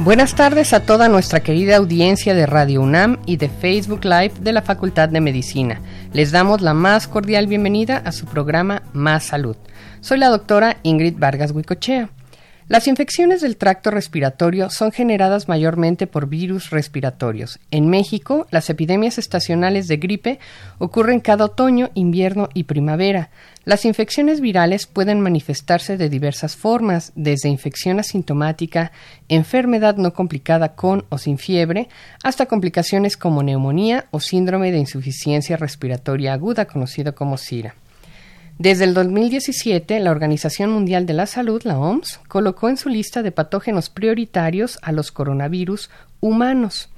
Buenas tardes a toda nuestra querida audiencia de Radio UNAM y de Facebook Live de la Facultad de Medicina. Les damos la más cordial bienvenida a su programa Más Salud. Soy la doctora Ingrid Vargas Huicochea. Las infecciones del tracto respiratorio son generadas mayormente por virus respiratorios. En México, las epidemias estacionales de gripe ocurren cada otoño, invierno y primavera. Las infecciones virales pueden manifestarse de diversas formas, desde infección asintomática, enfermedad no complicada con o sin fiebre, hasta complicaciones como neumonía o síndrome de insuficiencia respiratoria aguda conocido como SIRA. Desde el 2017, la Organización Mundial de la Salud, la OMS, colocó en su lista de patógenos prioritarios a los coronavirus humanos.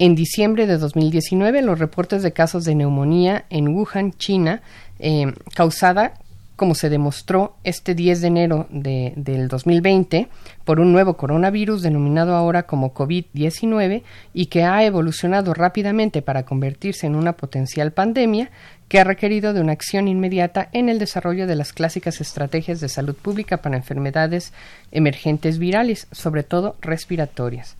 En diciembre de 2019, los reportes de casos de neumonía en Wuhan, China, eh, causada como se demostró este 10 de enero de, del 2020 por un nuevo coronavirus denominado ahora como COVID-19 y que ha evolucionado rápidamente para convertirse en una potencial pandemia que ha requerido de una acción inmediata en el desarrollo de las clásicas estrategias de salud pública para enfermedades emergentes virales, sobre todo respiratorias.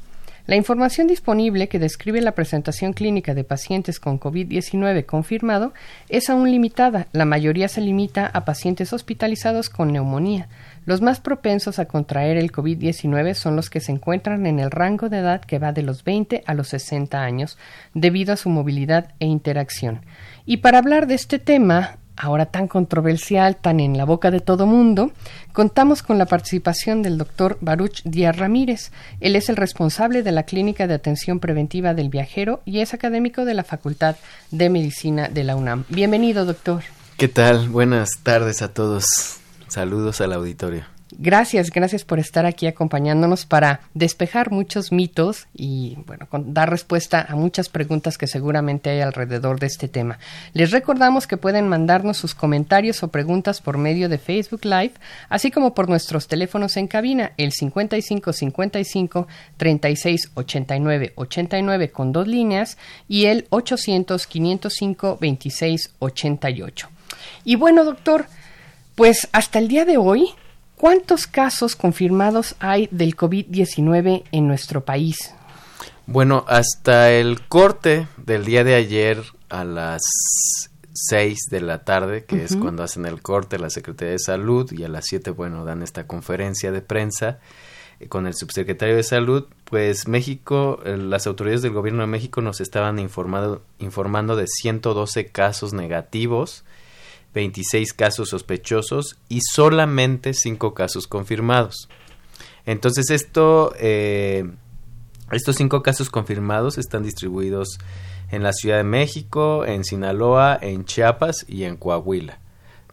La información disponible que describe la presentación clínica de pacientes con COVID-19 confirmado es aún limitada. La mayoría se limita a pacientes hospitalizados con neumonía. Los más propensos a contraer el COVID-19 son los que se encuentran en el rango de edad que va de los 20 a los 60 años, debido a su movilidad e interacción. Y para hablar de este tema, ahora tan controversial, tan en la boca de todo mundo, contamos con la participación del doctor Baruch Díaz Ramírez. Él es el responsable de la Clínica de Atención Preventiva del Viajero y es académico de la Facultad de Medicina de la UNAM. Bienvenido, doctor. ¿Qué tal? Buenas tardes a todos. Saludos al auditorio. Gracias, gracias por estar aquí acompañándonos para despejar muchos mitos y bueno, dar respuesta a muchas preguntas que seguramente hay alrededor de este tema. Les recordamos que pueden mandarnos sus comentarios o preguntas por medio de Facebook Live, así como por nuestros teléfonos en cabina, el 55 55 36 89 89 con dos líneas y el 800 505 26 88. Y bueno, doctor, pues hasta el día de hoy ¿Cuántos casos confirmados hay del COVID-19 en nuestro país? Bueno, hasta el corte del día de ayer a las 6 de la tarde, que es cuando hacen el corte la Secretaría de Salud, y a las 7, bueno, dan esta conferencia de prensa eh, con el subsecretario de Salud, pues México, eh, las autoridades del gobierno de México nos estaban informando, informando de 112 casos negativos 26 casos sospechosos y solamente 5 casos confirmados. Entonces eh, estos 5 casos confirmados están distribuidos en la Ciudad de México, en Sinaloa, en Chiapas y en Coahuila,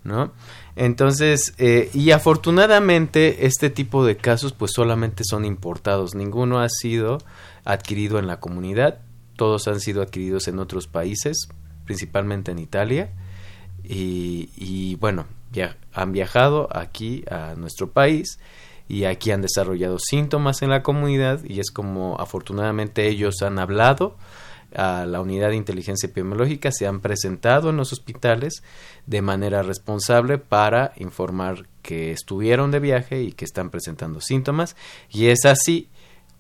¿no? Entonces, eh, y afortunadamente este tipo de casos pues solamente son importados, ninguno ha sido adquirido en la comunidad, todos han sido adquiridos en otros países, principalmente en Italia, y, bueno, han viajado aquí a nuestro país y aquí han desarrollado síntomas en la comunidad y es como afortunadamente ellos han hablado a la unidad de inteligencia epidemiológica, se han presentado en los hospitales de manera responsable para informar que estuvieron de viaje y que están presentando síntomas y es así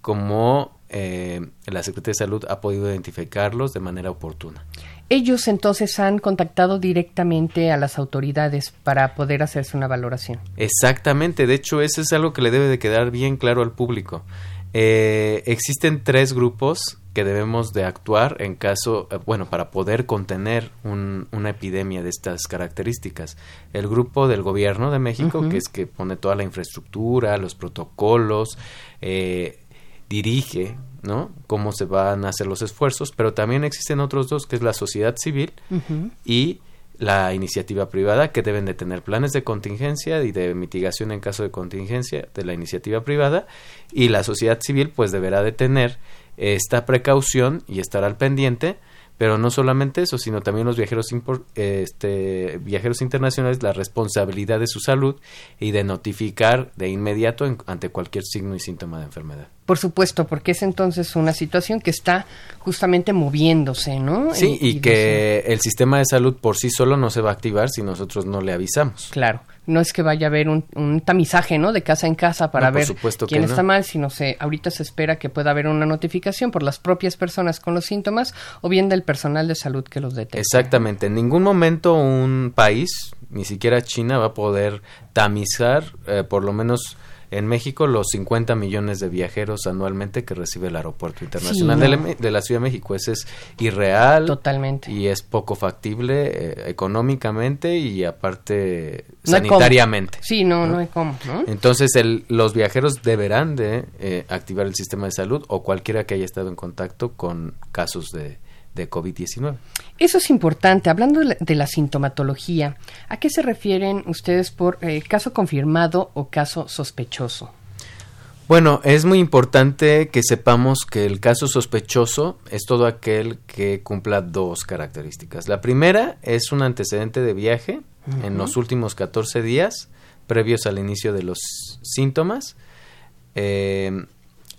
como eh, la Secretaría de Salud ha podido identificarlos de manera oportuna. Ellos entonces han contactado directamente a las autoridades para poder hacerse una valoración. Exactamente, de hecho eso es algo que le debe de quedar bien claro al público. Eh, existen tres grupos que debemos de actuar en caso, eh, bueno, para poder contener una epidemia de estas características. El grupo del gobierno de México, que es que pone toda la infraestructura, los protocolos, eh, dirige, ¿no? Cómo se van a hacer los esfuerzos, pero también existen otros dos, que es la sociedad civil y la iniciativa privada que deben de tener planes de contingencia y de mitigación en caso de contingencia de la iniciativa privada y la sociedad civil pues deberá de tener esta precaución y estar al pendiente pero no solamente eso, sino también los viajeros, este, viajeros internacionales, la responsabilidad de su salud y de notificar de inmediato ante cualquier signo y síntoma de enfermedad. Por supuesto, porque es entonces una situación que está justamente moviéndose, ¿no? Sí, y, que el sistema de salud por sí solo no se va a activar si nosotros no le avisamos. Claro, no es que vaya a haber un, tamizaje, ¿no? De casa en casa para ver quién está mal, sino se ahorita se espera que pueda haber una notificación por las propias personas con los síntomas o bien del personal de salud que los detecta. Exactamente, en ningún momento un país, ni siquiera China, va a poder tamizar eh, por lo menos en México los 50 millones de viajeros anualmente que recibe el Aeropuerto Internacional de, la, Ciudad de México. Ese es irreal. Totalmente. Y es poco factible eh, económicamente y aparte sanitariamente. Sí, no, no, hay cómo. Entonces el, los viajeros deberán de eh, activar el sistema de salud o cualquiera que haya estado en contacto con casos de, de COVID-19. Eso es importante. Hablando de la, sintomatología, ¿a qué se refieren ustedes por eh, caso confirmado o caso sospechoso? Bueno, es muy importante que sepamos que el caso sospechoso es todo aquel que cumpla dos características. La primera es un antecedente de viaje en los últimos 14 días previos al inicio de los síntomas eh,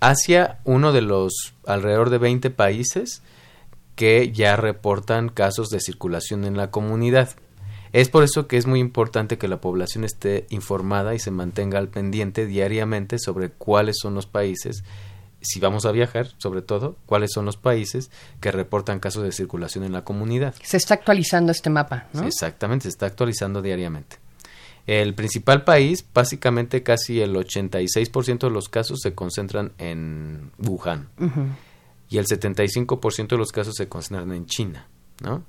hacia uno de los alrededor de 20 países que ya reportan casos de circulación en la comunidad. Es por eso que es muy importante que la población esté informada y se mantenga al pendiente diariamente sobre cuáles son los países, si vamos a viajar, sobre todo, cuáles son los países que reportan casos de circulación en la comunidad. Se está actualizando este mapa, ¿no? Exactamente, se está actualizando diariamente. El principal país, básicamente casi el 86% de los casos se concentran en Wuhan y el 75% de los casos se concentran en China, ¿no?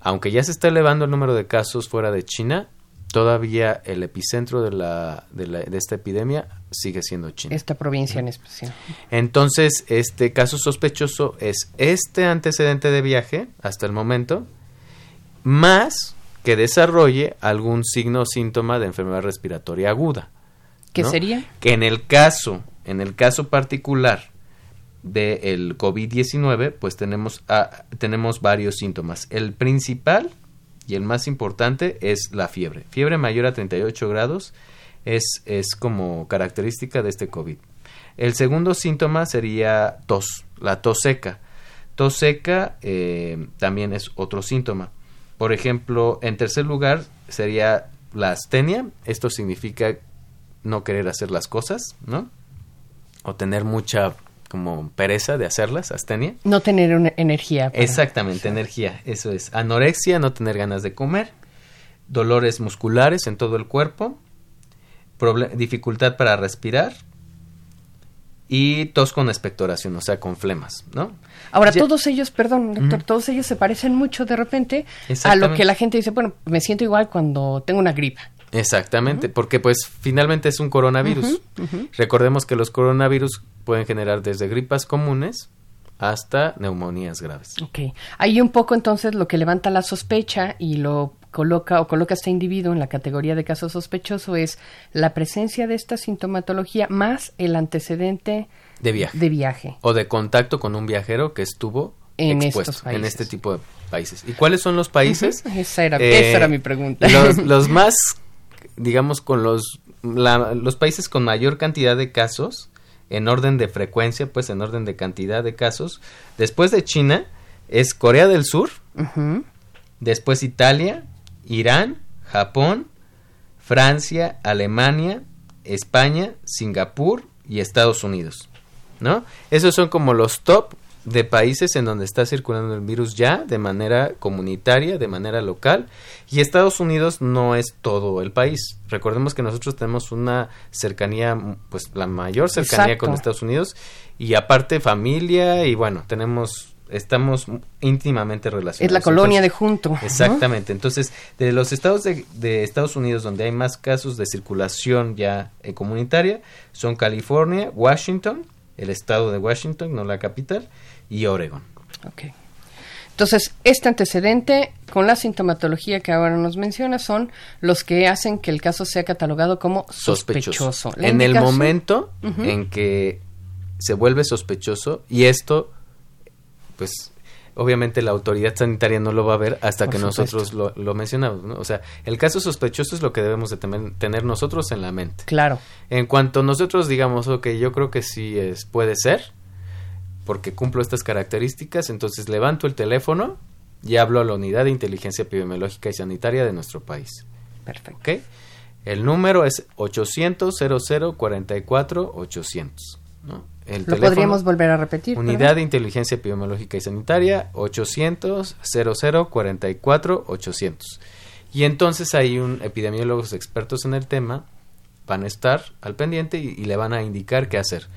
Aunque ya se está elevando el número de casos fuera de China, todavía el epicentro de, la, de, esta epidemia sigue siendo China. Esta provincia en especial. Entonces, este caso sospechoso es este antecedente de viaje hasta el momento, más que desarrolle algún signo o síntoma de enfermedad respiratoria aguda. ¿Qué sería? Que en el caso, en el caso particular del COVID-19, pues tenemos, tenemos varios síntomas. El principal y el más importante es la fiebre. Fiebre mayor a 38 grados es, es como característica de este COVID. El segundo síntoma sería tos, la tos seca. Tos seca eh, también es otro síntoma. Por ejemplo, en tercer lugar sería la astenia. Esto significa no querer hacer las cosas, ¿no? O tener mucha como pereza de hacerlas, astenia. No tener una energía. Exactamente, energía, eso es. Anorexia, no tener ganas de comer, dolores musculares en todo el cuerpo, dificultad para respirar y tos con expectoración, o sea, con flemas, ¿no? Ahora, todos ellos, perdón, doctor, todos ellos se parecen mucho de repente a lo que la gente dice, bueno, me siento igual cuando tengo una gripa. Exactamente, porque pues finalmente es un coronavirus. Recordemos que los coronavirus pueden generar desde gripas comunes hasta neumonías graves. Ok, ahí un poco entonces lo que levanta la sospecha y lo coloca o coloca a este individuo en la categoría de caso sospechoso es la presencia de esta sintomatología más el antecedente de viaje, de viaje. o de contacto con un viajero que estuvo en expuesto en este tipo de países. ¿Y cuáles son los países? esa, era, esa era mi pregunta. Los, los más digamos, con los, los países con mayor cantidad de casos, en orden de frecuencia, pues en orden de cantidad de casos, después de China, es Corea del Sur, después Italia, Irán, Japón, Francia, Alemania, España, Singapur y Estados Unidos, ¿no? Esos son como los top de países en donde está circulando el virus ya de manera comunitaria, de manera local, y Estados Unidos no es todo el país. Recordemos que nosotros tenemos una cercanía, pues la mayor cercanía con Estados Unidos, y aparte familia, y bueno, tenemos estamos íntimamente relacionados. Es la colonia de junto. Exactamente. Entonces, de los estados de, de, Estados Unidos donde hay más casos de circulación ya eh, comunitaria son California, Washington, el estado de Washington, no la capital, y Oregon. Ok. Entonces, este antecedente con la sintomatología que ahora nos menciona son los que hacen que el caso sea catalogado como sospechoso. En el momento en que se vuelve sospechoso, y esto, pues, obviamente la autoridad sanitaria no lo va a ver hasta que nosotros lo, mencionamos. ¿no? O sea, el caso sospechoso es lo que debemos de tener nosotros en la mente. Claro. En cuanto nosotros digamos, ok, yo creo que sí es, puede ser, porque cumplo estas características, entonces levanto el teléfono y hablo a la unidad de inteligencia epidemiológica y sanitaria de nuestro país. Perfecto. ¿Okay? El número es 800 00 44 800. ¿no? El Lo podríamos volver a repetir. Unidad de Inteligencia Epidemiológica y Sanitaria 800 00 44 800. Y entonces hay un epidemiólogos expertos en el tema van a estar al pendiente y, y le van a indicar qué hacer.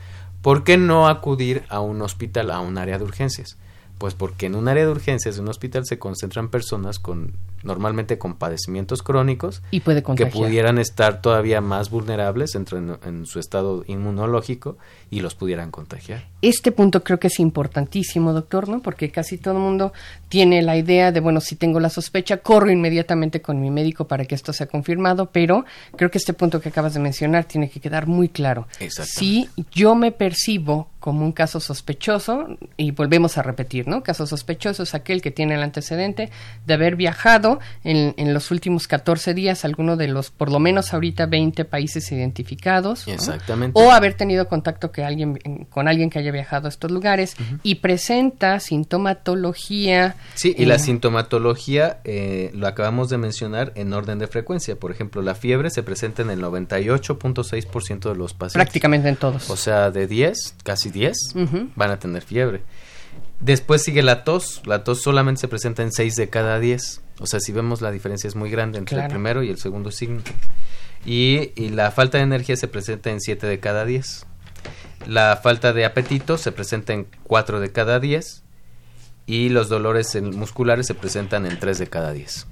¿Por qué no acudir a un hospital, a un área de urgencias? Pues porque en un área de urgencias de un hospital se concentran personas con normalmente con padecimientos crónicos y puede que pudieran estar todavía más vulnerables en, en, su estado inmunológico y los pudieran contagiar. Este punto creo que es importantísimo, doctor, ¿no? Porque casi todo el mundo tiene la idea de, bueno, si tengo la sospecha, corro inmediatamente con mi médico para que esto sea confirmado, pero creo que este punto que acabas de mencionar tiene que quedar muy claro. Si yo me percibo como un caso sospechoso, y volvemos a repetir, ¿no? Caso sospechoso es aquel que tiene el antecedente de haber viajado en, en los últimos 14 días a alguno de los, por lo menos ahorita, 20 países identificados. Exactamente. O haber tenido contacto que alguien, con alguien que haya viajado a estos lugares y presenta sintomatología. Sí, y la sintomatología eh, lo acabamos de mencionar en orden de frecuencia. Por ejemplo, la fiebre se presenta en el 98.6% de los pacientes. Prácticamente en todos. O sea, de 10, casi 10 van a tener fiebre. Después sigue la tos. La tos solamente se presenta en 6 de cada 10. O sea, si vemos la diferencia es muy grande entre el primero y el segundo signo. Y, y, la falta de energía se presenta en 7 de cada 10. La falta de apetito se presenta en 4 de cada 10. Y los dolores musculares se presentan en 3 de cada 10.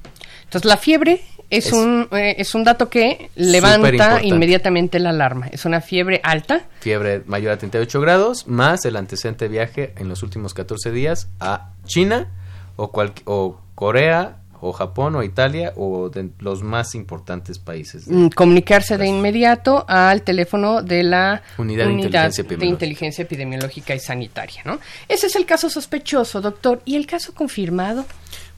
Entonces, la fiebre es, un, eh, es un dato que levanta inmediatamente la alarma. Es una fiebre alta. Fiebre mayor a 38 grados, más el antecedente viaje en los últimos 14 días a China o, o Corea o Japón o Italia o de los más importantes países. Mm, comunicarse de inmediato al teléfono de la Unidad, de, inteligencia de, inteligencia epidemiológica y sanitaria. ¿no? Ese es el caso sospechoso, doctor. ¿Y el caso confirmado?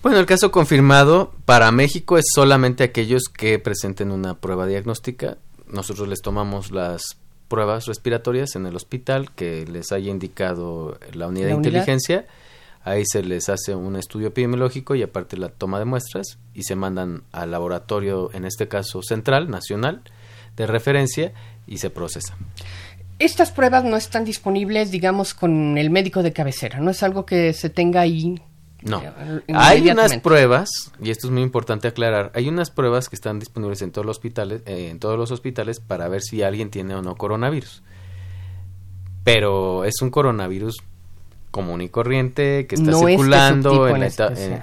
Bueno, el caso confirmado para México es solamente aquellos que presenten una prueba diagnóstica. Nosotros les tomamos las pruebas respiratorias en el hospital que les haya indicado la unidad de inteligencia. Ahí se les hace un estudio epidemiológico y aparte la toma de muestras y se mandan al laboratorio, en este caso central, nacional, de referencia y se procesan. Estas pruebas no están disponibles, digamos, con el médico de cabecera, no es algo que se tenga ahí no. Hay unas pruebas, y esto es muy importante aclarar, hay unas pruebas que están disponibles en todos los hospitales, eh, en todos los hospitales para ver si alguien tiene o no coronavirus. Pero es un coronavirus común y corriente que está circulando en,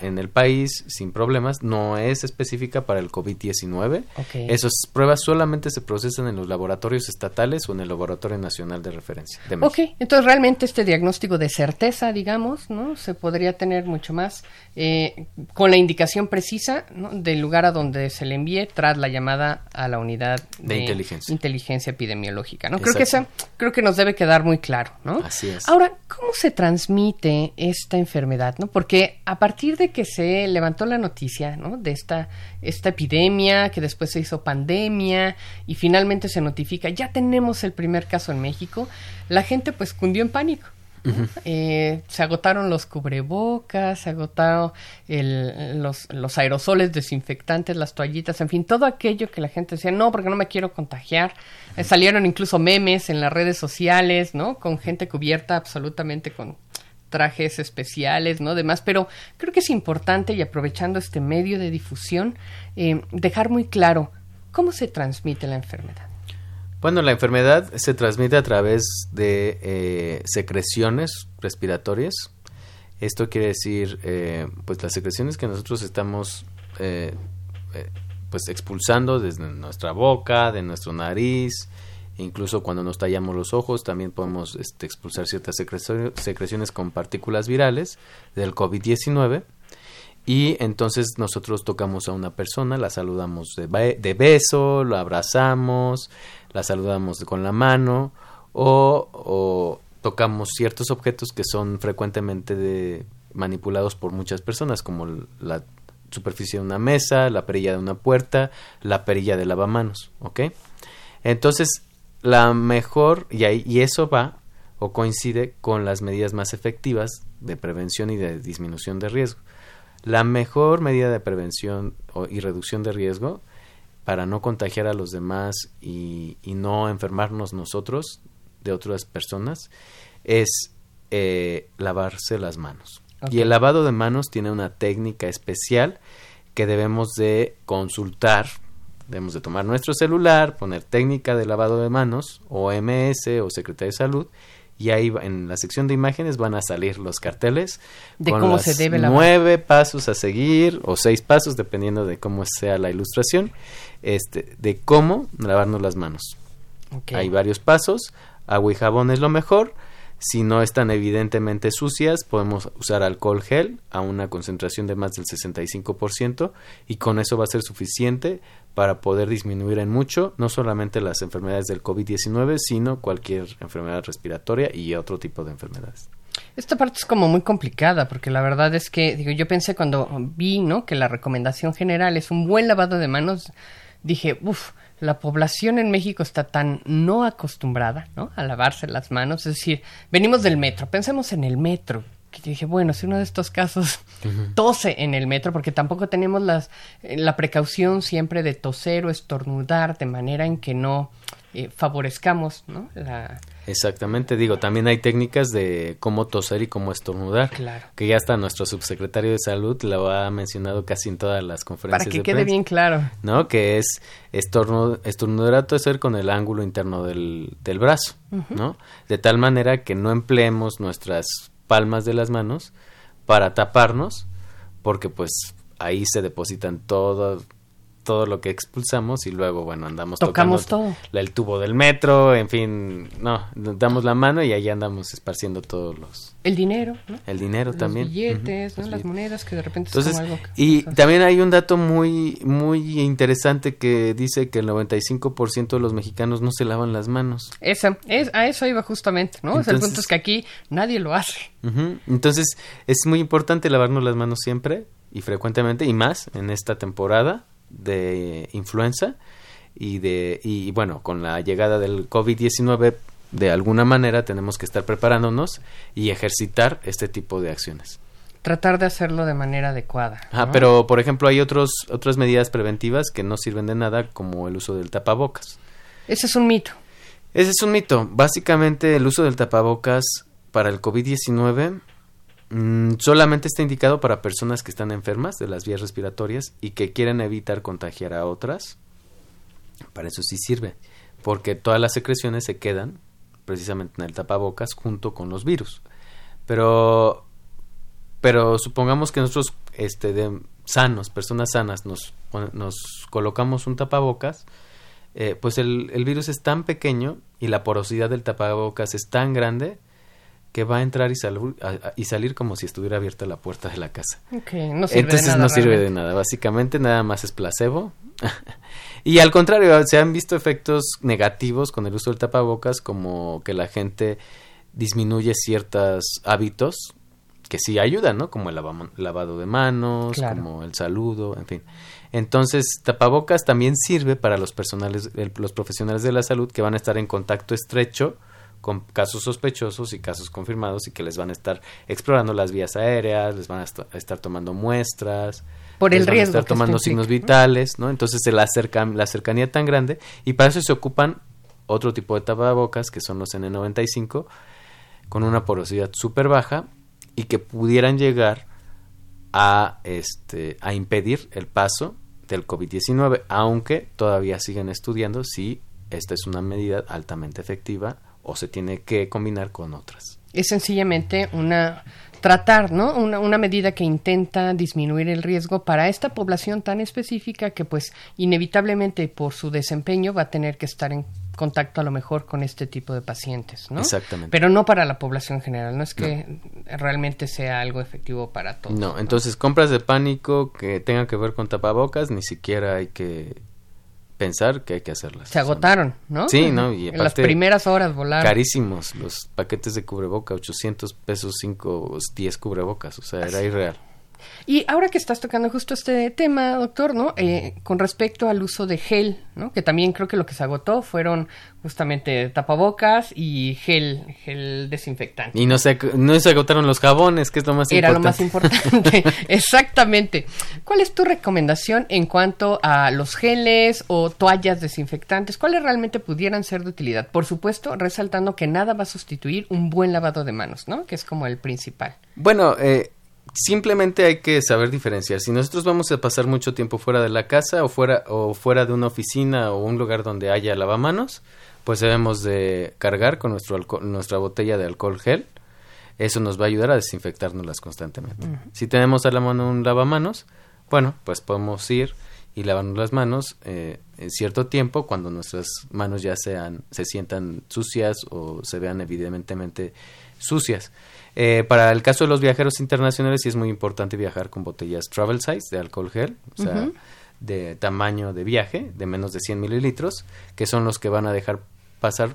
en, el país sin problemas, no es específica para el COVID-19. Esas pruebas solamente se procesan en los laboratorios estatales o en el Laboratorio Nacional de Referencia. De ok, entonces realmente este diagnóstico de certeza, digamos, ¿no? Se podría tener mucho más eh, con la indicación precisa del lugar a donde se le envíe tras la llamada a la unidad de, inteligencia. inteligencia. epidemiológica, ¿no? Creo que, esa, creo que nos debe quedar muy claro, ¿no? Así es. Ahora, ¿cómo se transmite transmite esta enfermedad, ¿no? Porque a partir de que se levantó la noticia, ¿no? De esta, esta epidemia, que después se hizo pandemia y finalmente se notifica, ya tenemos el primer caso en México, la gente pues cundió en pánico. Eh, se agotaron los cubrebocas, se agotaron los, los, aerosoles desinfectantes, las toallitas, en fin, todo aquello que la gente decía, no, porque no me quiero contagiar. Eh, salieron incluso memes en las redes sociales, ¿no? Con gente cubierta absolutamente con trajes especiales, ¿no? Demás, pero creo que es importante y aprovechando este medio de difusión, eh, dejar muy claro cómo se transmite la enfermedad. Bueno, la enfermedad se transmite a través de eh, secreciones respiratorias. Esto quiere decir, eh, pues las secreciones que nosotros estamos pues expulsando desde nuestra boca, de nuestra nariz, incluso cuando nos tallamos los ojos, también podemos este, expulsar ciertas secreciones con partículas virales del COVID-19 y entonces nosotros tocamos a una persona, la saludamos de, beso, la abrazamos, la saludamos con la mano o, tocamos ciertos objetos que son frecuentemente manipulados por muchas personas, como la superficie de una mesa, la perilla de una puerta, la perilla de lavamanos, ¿ok? Entonces, la mejor, y, ahí, y eso va o coincide con las medidas más efectivas de prevención y de disminución de riesgo. La mejor medida de prevención y reducción de riesgo para no contagiar a los demás y, no enfermarnos nosotros de otras personas es eh, lavarse las manos. Y el lavado de manos tiene una técnica especial que debemos de consultar. Debemos de tomar nuestro celular, poner técnica de lavado de manos, OMS o Secretaría de Salud, y ahí en la sección de imágenes van a salir los carteles de cómo se debe nueve pasos a seguir o seis pasos dependiendo de cómo sea la ilustración este de cómo lavarnos las manos. Hay varios pasos agua y jabón es lo mejor si no están evidentemente sucias, podemos usar alcohol gel a una concentración de más del 65% y con eso va a ser suficiente para poder disminuir en mucho no solamente las enfermedades del COVID-19, sino cualquier enfermedad respiratoria y otro tipo de enfermedades. Esta parte es como muy complicada porque la verdad es que digo yo pensé cuando vi no que la recomendación general es un buen lavado de manos dije uff la población en México está tan no acostumbrada ¿no? a lavarse las manos. Es decir, venimos del metro, pensemos en el metro. Que dije, bueno, si uno de estos casos tose en el metro, porque tampoco tenemos las, eh, la precaución siempre de toser o estornudar de manera en que no eh, favorezcamos ¿no? la, Exactamente, digo, también hay técnicas de cómo toser y cómo estornudar, claro. que ya está nuestro subsecretario de salud lo ha mencionado casi en todas las conferencias. Para que quede bien claro. ¿No? Que es estornudar a toser con el ángulo interno del, del brazo, ¿no? De tal manera que no empleemos nuestras palmas de las manos para taparnos, porque pues ahí se depositan todo todo lo que expulsamos y luego, bueno, andamos Tocamos todo. el tubo del metro, en fin, no, damos la mano y ahí andamos esparciendo todos los... El dinero, ¿no? El dinero también. Los billetes, ¿no? Las monedas que de repente Entonces, es algo Y también hay un dato muy, muy interesante que dice que el 95% de los mexicanos no se lavan las manos. Esa, es, a eso iba justamente, ¿no? el punto es que aquí nadie lo hace. Entonces, es muy importante lavarnos las manos siempre y frecuentemente y más en esta temporada de influenza y de y bueno con la llegada del COVID-19 de alguna manera tenemos que estar preparándonos y ejercitar este tipo de acciones. Tratar de hacerlo de manera adecuada ah, pero por ejemplo hay otros otras medidas preventivas que no sirven de nada como el uso del tapabocas. Ese es un mito. Ese es un mito. Básicamente el uso del tapabocas para el COVID-19 Mm, solamente está indicado para personas que están enfermas de las vías respiratorias y que quieren evitar contagiar a otras. Para eso sí sirve, porque todas las secreciones se quedan precisamente en el tapabocas junto con los virus. Pero, pero supongamos que nosotros, este, de sanos, personas sanas, nos, nos colocamos un tapabocas, eh, pues el, el virus es tan pequeño y la porosidad del tapabocas es tan grande que va a entrar y, y salir como si estuviera abierta la puerta de la casa. Entonces no sirve de nada. Básicamente nada más es placebo. y al contrario, se han visto efectos negativos con el uso del tapabocas, como que la gente disminuye ciertos hábitos que sí ayudan, ¿no? Como el lavado de manos, como el saludo, en fin. Entonces, tapabocas también sirve para los personales, los profesionales de la salud que van a estar en contacto estrecho con casos sospechosos y casos confirmados y que les van a estar explorando las vías aéreas, les van a estar tomando muestras, por el riesgo, a estar tomando signos vitales, ¿no? Entonces la, la cercanía tan grande y para eso se ocupan otro tipo de tapabocas que son los N95 con una porosidad súper baja y que pudieran llegar a, este, a impedir el paso del COVID-19, aunque todavía siguen estudiando si esta es una medida altamente efectiva o se tiene que combinar con otras. Es sencillamente una tratar, ¿no? Una, una, medida que intenta disminuir el riesgo para esta población tan específica que pues inevitablemente por su desempeño va a tener que estar en contacto a lo mejor con este tipo de pacientes, ¿no? Exactamente. Pero no para la población general, no es que realmente sea algo efectivo para todos. No, entonces compras de pánico que tengan que ver con tapabocas, ni siquiera hay que pensar que hay que hacerlas. Se agotaron, ¿no? Sí, ¿no? Y en las primeras horas volaron. Carísimos los paquetes de cubreboca, 800 pesos, 5, 10 cubrebocas, o sea, era irreal. Y ahora que estás tocando justo este tema, doctor, ¿no? Eh, con respecto al uso de gel, ¿no? Que también creo que lo que se agotó fueron justamente tapabocas y gel, gel desinfectante. Y no se, no se agotaron los jabones, que es lo más Era importante. lo más importante, exactamente. ¿Cuál es tu recomendación en cuanto a los geles o toallas desinfectantes? ¿Cuáles realmente pudieran ser de utilidad? Por supuesto, resaltando que nada va a sustituir un buen lavado de manos, ¿no? Que es como el principal. Bueno, eh, simplemente hay que saber diferenciar. Si nosotros vamos a pasar mucho tiempo fuera de la casa o fuera, o fuera de una oficina o un lugar donde haya lavamanos, pues debemos de cargar con nuestro nuestra botella de alcohol gel. Eso nos va a ayudar a desinfectárnoslas constantemente. Uh -huh. Si tenemos a la mano un lavamanos, bueno, pues podemos ir y lavarnos las manos eh, en cierto tiempo cuando nuestras manos ya sean se sientan sucias o se vean evidentemente sucias. Eh, para el caso de los viajeros internacionales sí es muy importante viajar con botellas travel size de alcohol gel, o sea, uh -huh. de tamaño de viaje, de menos de 100 mililitros, que son los que van a dejar pasar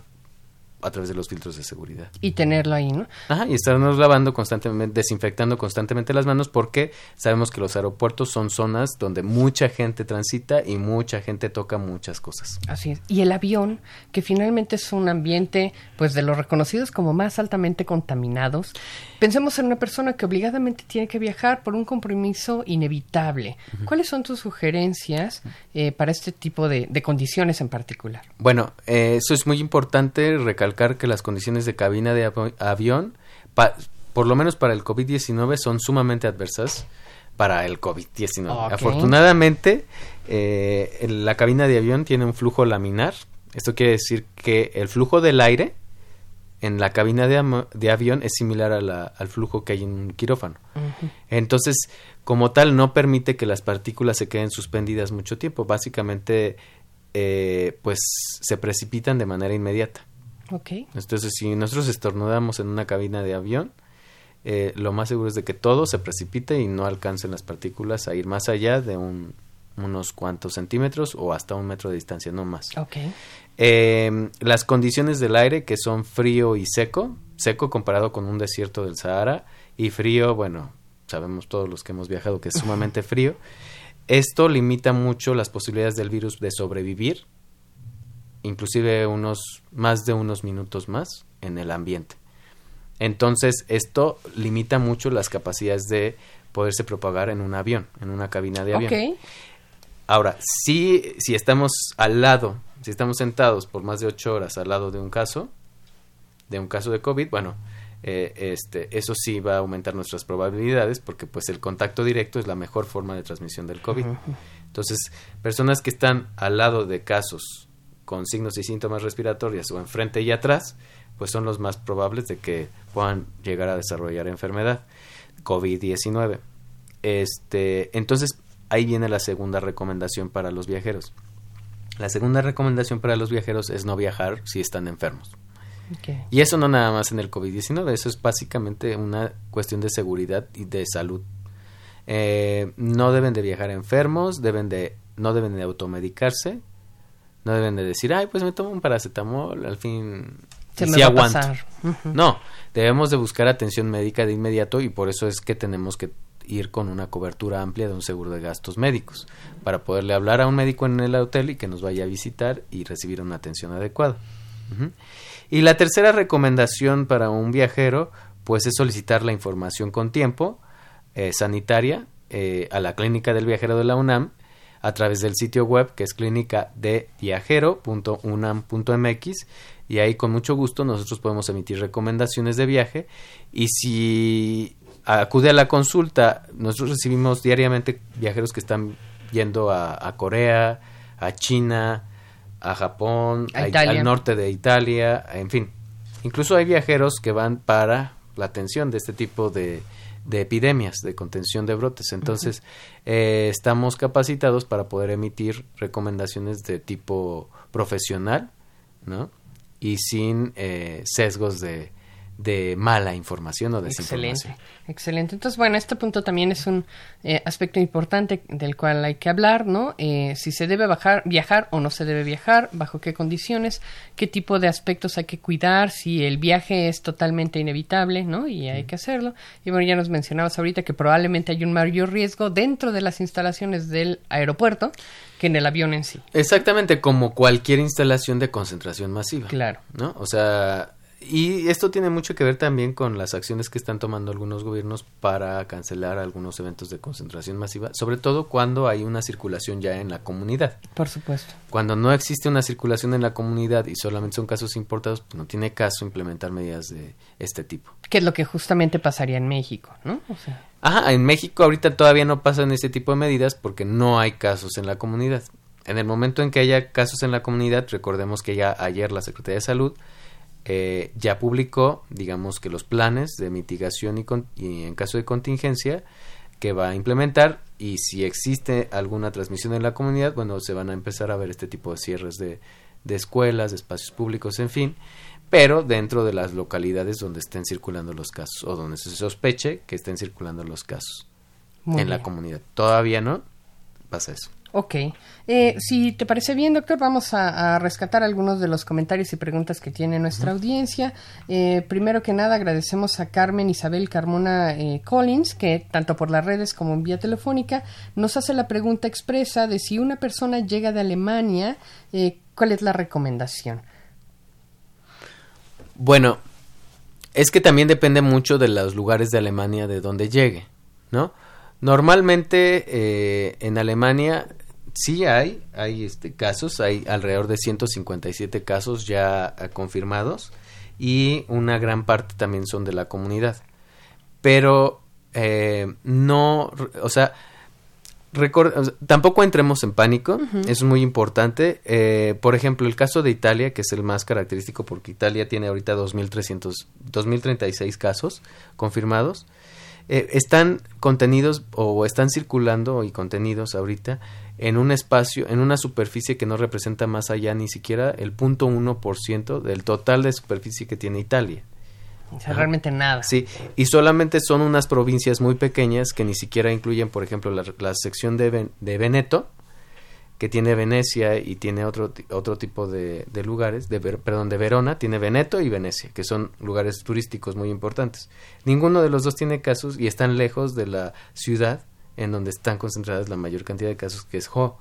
a través de los filtros de seguridad. Y tenerlo ahí, ¿no? Ajá, y estarnos lavando constantemente, desinfectando constantemente las manos porque sabemos que los aeropuertos son zonas donde mucha gente transita y mucha gente toca muchas cosas. Así es. Y el avión, que finalmente es un ambiente, pues de los reconocidos como más altamente contaminados. Pensemos en una persona que obligadamente tiene que viajar por un compromiso inevitable. Uh -huh. ¿Cuáles son tus sugerencias eh, para este tipo de, de, condiciones en particular? Bueno, eh, eso es muy importante recalcar que las condiciones de cabina de av avión, por lo menos para el COVID-19, son sumamente adversas para el COVID-19. Okay. Afortunadamente, eh, la cabina de avión tiene un flujo laminar. Esto quiere decir que el flujo del aire en la cabina de, de avión es similar a la, al flujo que hay en un quirófano. Uh -huh. Entonces, como tal, no permite que las partículas se queden suspendidas mucho tiempo. Básicamente, eh, pues se precipitan de manera inmediata. Okay. Entonces, si nosotros estornudamos en una cabina de avión, eh, lo más seguro es de que todo se precipite y no alcancen las partículas a ir más allá de un, unos cuantos centímetros o hasta un metro de distancia, no más. Okay. Eh, las condiciones del aire, que son frío y seco, seco comparado con un desierto del Sahara, y frío, bueno, sabemos todos los que hemos viajado que es sumamente frío. Esto limita mucho las posibilidades del virus de sobrevivir inclusive unos más de unos minutos más en el ambiente. Entonces, esto limita mucho las capacidades de poderse propagar en un avión, en una cabina de avión. Okay. Ahora, si, si estamos al lado, si estamos sentados por más de ocho horas al lado de un caso, de un caso de COVID, bueno, eh, este, eso sí va a aumentar nuestras probabilidades porque pues el contacto directo es la mejor forma de transmisión del COVID. Uh -huh. Entonces, personas que están al lado de casos con signos y síntomas respiratorios o enfrente y atrás, pues son los más probables de que puedan llegar a desarrollar enfermedad COVID-19. Este, entonces ahí viene la segunda recomendación para los viajeros. La segunda recomendación para los viajeros es no viajar si están enfermos. Okay. Y eso no nada más en el COVID-19, eso es básicamente una cuestión de seguridad y de salud. Eh, no deben de viajar enfermos, deben de, no deben de automedicarse, no deben de decir, ay, pues me tomo un paracetamol, al fin se me sí va aguanto. a pasar. Uh -huh. No, debemos de buscar atención médica de inmediato y por eso es que tenemos que ir con una cobertura amplia de un seguro de gastos médicos para poderle hablar a un médico en el hotel y que nos vaya a visitar y recibir una atención adecuada. Uh -huh. Y la tercera recomendación para un viajero, pues es solicitar la información con tiempo eh, sanitaria eh, a la clínica del viajero de la UNAM a través del sitio web que es clínica de viajero.unam.mx y ahí con mucho gusto nosotros podemos emitir recomendaciones de viaje y si acude a la consulta. Nosotros recibimos diariamente viajeros que están yendo a, Corea, a China, a Japón, al norte de Italia, en fin. Incluso hay viajeros que van para la atención de este tipo de, de epidemias, de contención de brotes. Entonces, eh, estamos capacitados para poder emitir recomendaciones de tipo profesional, ¿no? Y sin eh, sesgos de, de mala información o desinformación. Excelente, excelente. Entonces, bueno, este punto también es un eh, aspecto importante del cual hay que hablar, ¿no? Eh, si se debe bajar, viajar o no se debe viajar, bajo qué condiciones, qué tipo de aspectos hay que cuidar, si el viaje es totalmente inevitable, ¿no? Y hay que hacerlo. Y bueno, ya nos mencionabas ahorita que probablemente hay un mayor riesgo dentro de las instalaciones del aeropuerto que en el avión en sí. Exactamente, como cualquier instalación de concentración masiva. Claro. ¿No? O sea, y esto tiene mucho que ver también con las acciones que están tomando algunos gobiernos para cancelar algunos eventos de concentración masiva, sobre todo cuando hay una circulación ya en la comunidad. Por supuesto. Cuando no existe una circulación en la comunidad y solamente son casos importados, pues no tiene caso implementar medidas de este tipo. Que es lo que justamente pasaría en México, ¿no? O sea... Ajá, en México ahorita todavía no pasan ese tipo de medidas porque no hay casos en la comunidad. En el momento en que haya casos en la comunidad, recordemos que ya ayer la Secretaría de Salud eh, ya publicó, digamos que los planes de mitigación y, en caso de contingencia que va a implementar y si existe alguna transmisión en la comunidad, bueno, se van a empezar a ver este tipo de cierres de, escuelas, de espacios públicos, en fin, pero dentro de las localidades donde estén circulando los casos o donde se sospeche que estén circulando los casos en la comunidad. Todavía no pasa eso. Ok. Eh, si te parece bien, doctor, vamos a, rescatar algunos de los comentarios y preguntas que tiene nuestra audiencia. Eh, primero que nada, agradecemos a Carmen Isabel Carmona eh, Collins, que tanto por las redes como en vía telefónica nos hace la pregunta expresa de si una persona llega de Alemania, ¿cuál es la recomendación? Bueno, es que también depende mucho de los lugares de Alemania de donde llegue, ¿no? Normalmente en Alemania sí hay, hay este, casos, hay alrededor de 157 casos ya eh, confirmados y una gran parte también son de la comunidad. Pero eh, no, o sea, tampoco entremos en pánico, es muy importante. Eh, por ejemplo, el caso de Italia, que es el más característico porque Italia tiene ahorita 2.300, 2.036 casos confirmados. están contenidos o están circulando y contenidos ahorita en un espacio, en una superficie que no representa más allá ni siquiera el punto uno por ciento del total de superficie que tiene Italia. O sea, realmente nada. Sí, y solamente son unas provincias muy pequeñas que ni siquiera incluyen, por ejemplo, la, sección de, de Veneto, que tiene Venecia y tiene otro, otro tipo de, de lugares, de, perdón, de Verona, tiene Veneto y Venecia, que son lugares turísticos muy importantes. Ninguno de los dos tiene casos y están lejos de la ciudad en donde están concentradas la mayor cantidad de casos, que es Ho.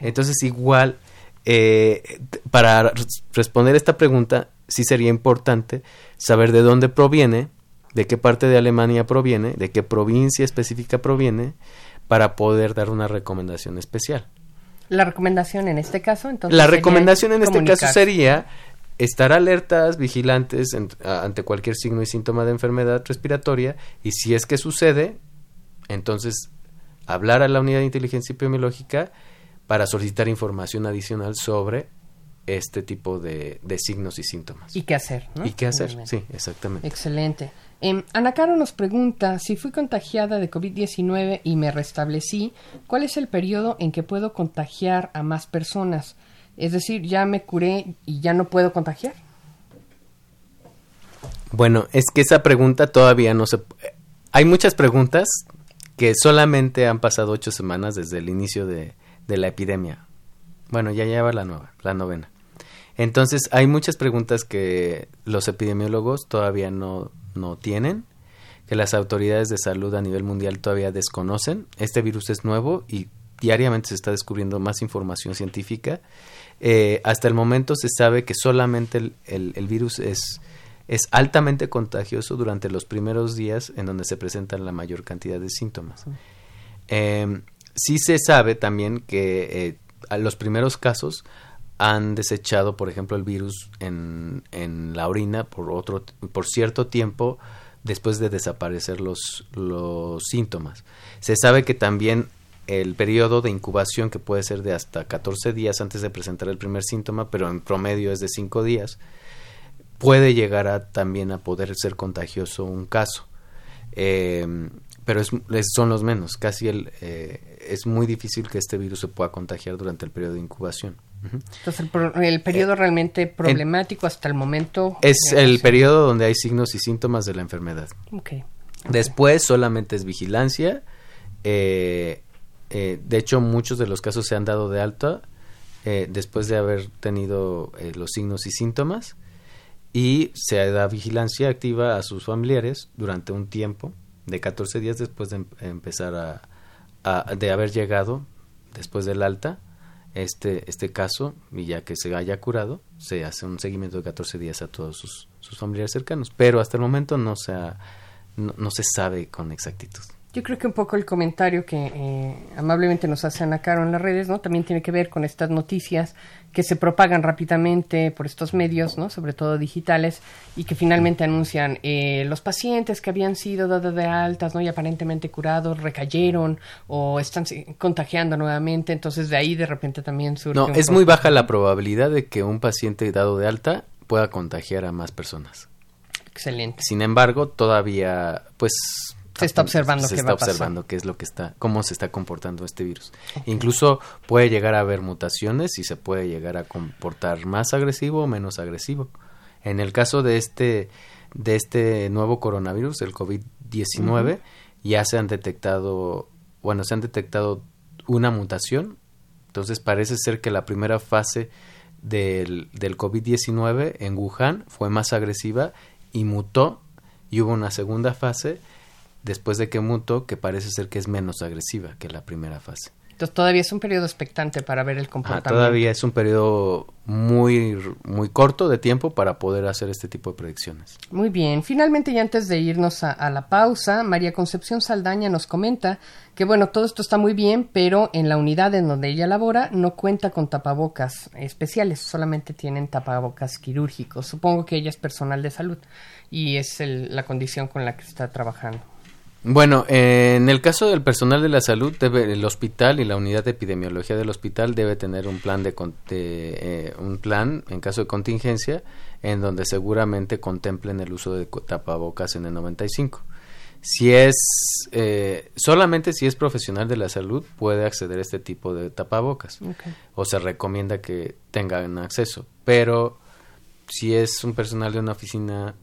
Entonces, igual, eh, para responder esta pregunta, sí sería importante saber de dónde proviene, de qué parte de Alemania proviene, de qué provincia específica proviene, para poder dar una recomendación especial. La recomendación en este caso, entonces. La recomendación en este caso sería estar alertas, vigilantes ante cualquier signo y síntoma de enfermedad respiratoria y si es que sucede, entonces hablar a la unidad de inteligencia epidemiológica para solicitar información adicional sobre este tipo de, signos y síntomas. ¿Y qué hacer? ¿Y qué hacer? Sí, exactamente. Excelente. Eh, Ana Caro nos pregunta, si fui contagiada de COVID-19 y me restablecí, ¿cuál es el periodo en que puedo contagiar a más personas? Es decir, ya me curé y ya no puedo contagiar. Bueno, es que esa pregunta todavía no se... Hay muchas preguntas que solamente han pasado ocho semanas desde el inicio de, la epidemia. Bueno, ya lleva la nueva, la novena. Entonces, hay muchas preguntas que los epidemiólogos todavía no, no tienen, que las autoridades de salud a nivel mundial todavía desconocen. Este virus es nuevo y diariamente se está descubriendo más información científica. Eh, hasta el momento se sabe que solamente el virus es es altamente contagioso durante los primeros días en donde se presentan la mayor cantidad de síntomas. Eh, sí se sabe también que eh, a los primeros casos han desechado, por ejemplo, el virus en, en la orina por, otro, por cierto tiempo después de desaparecer los, los síntomas. Se sabe que también el periodo de incubación, que puede ser de hasta 14 días antes de presentar el primer síntoma, pero en promedio es de 5 días, puede llegar a, también a poder ser contagioso un caso. Eh, pero es, son los menos. Casi el, eh, es muy difícil que este virus se pueda contagiar durante el periodo de incubación. Entonces, el, periodo eh, realmente problemático hasta el momento. Es el periodo donde hay signos y síntomas de la enfermedad. Después solamente es vigilancia. Eh, de hecho, muchos de los casos se han dado de alta después de haber tenido los signos y síntomas y se da vigilancia activa a sus familiares durante un tiempo de 14 días después de em, empezar a, de haber llegado después del alta este este caso y ya que se haya curado se hace un seguimiento de 14 días a todos sus, sus familiares cercanos pero hasta el momento no se no, se sabe con exactitud yo creo que un poco el comentario que eh, amablemente nos hace Ana Caro en las redes, ¿no? También tiene que ver con estas noticias que se propagan rápidamente por estos medios, ¿no? Sobre todo digitales, y que finalmente anuncian eh, los pacientes que habían sido dados de altas, ¿no? Y aparentemente curados recayeron o están contagiando nuevamente, entonces de ahí de repente también surge. No, es muy baja la probabilidad de que un paciente dado de alta pueda contagiar a más personas. Excelente. Sin embargo, todavía, pues se está observando se está observando qué es lo que está cómo se está comportando este virus. Incluso puede llegar a haber mutaciones y se puede llegar a comportar más agresivo o menos agresivo. En el caso de este de este nuevo coronavirus el covid 19 ya se han detectado bueno se han detectado una mutación. Entonces parece ser que la primera fase del, del covid 19 en Wuhan fue más agresiva y mutó y hubo una segunda fase después de que mutó, que parece ser que es menos agresiva que la primera fase. Entonces todavía es un periodo expectante para ver el comportamiento. todavía es un periodo muy, muy corto de tiempo para poder hacer este tipo de predicciones. Muy bien. Finalmente, y antes de irnos a, la pausa, María Concepción Saldaña nos comenta que, bueno, todo esto está muy bien, pero en la unidad en donde ella labora no cuenta con tapabocas especiales, solamente tienen tapabocas quirúrgicos. Supongo que ella es personal de salud y es la condición con la que está trabajando. Bueno, en el caso del personal de la salud, debe, el hospital y la unidad de epidemiología del hospital debe tener un plan de, eh, un plan en caso de contingencia en donde seguramente contemplen el uso de tapabocas en el 95. Si es eh, solamente si es profesional de la salud puede acceder a este tipo de tapabocas. O se recomienda que tengan acceso, pero si es un personal de una oficina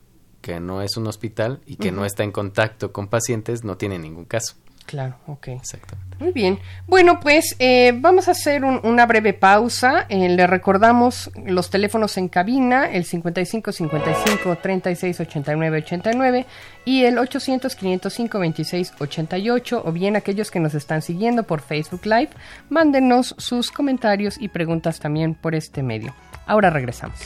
que no es un hospital y que no está en contacto con pacientes, no tiene ningún caso. Claro, ok. Exactamente. Muy bien. Bueno, pues eh, vamos a hacer una breve pausa. Eh, le recordamos los teléfonos en cabina, el 55 55 36 89 89 y el 800 505 26 88 o bien aquellos que nos están siguiendo por Facebook Live, mándenos sus comentarios y preguntas también por este medio. Ahora regresamos.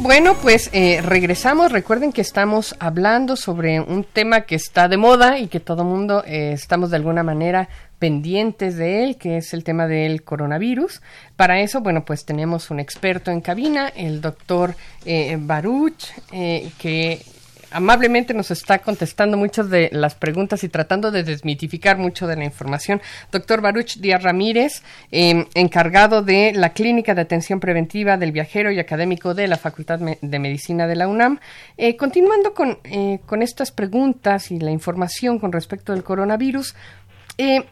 Bueno, pues eh, regresamos. Recuerden que estamos hablando sobre un tema que está de moda y que todo mundo eh, estamos de alguna manera pendientes de él, que es el tema del coronavirus. Para eso, bueno, pues tenemos un experto en cabina, el doctor eh, Baruch, que amablemente nos está contestando muchas de las preguntas y tratando de desmitificar mucho de la información. Doctor Baruch Díaz Ramírez, em, encargado de la Clínica de Atención Preventiva del Viajero y académico de la Facultad de Medicina de la UNAM. Eh, continuando con, eh, con estas preguntas y la información con respecto al coronavirus, eh,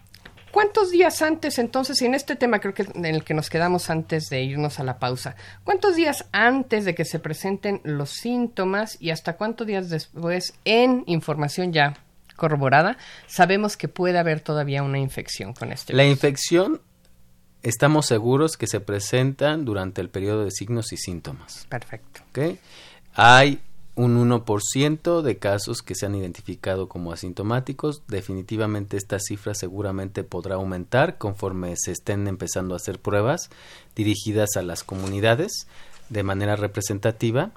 ¿Cuántos días antes entonces, en este tema creo que en el que nos quedamos antes de irnos a la pausa, cuántos días antes de que se presenten los síntomas y hasta cuántos días después en información ya corroborada, sabemos que puede haber todavía una infección con este La infección estamos seguros que se presentan durante el periodo de signos y síntomas. Perfecto. ¿Okay? Hay un 1% de casos que se han identificado como asintomáticos. Definitivamente esta cifra seguramente podrá aumentar conforme se estén empezando a hacer pruebas dirigidas a las comunidades de manera representativa,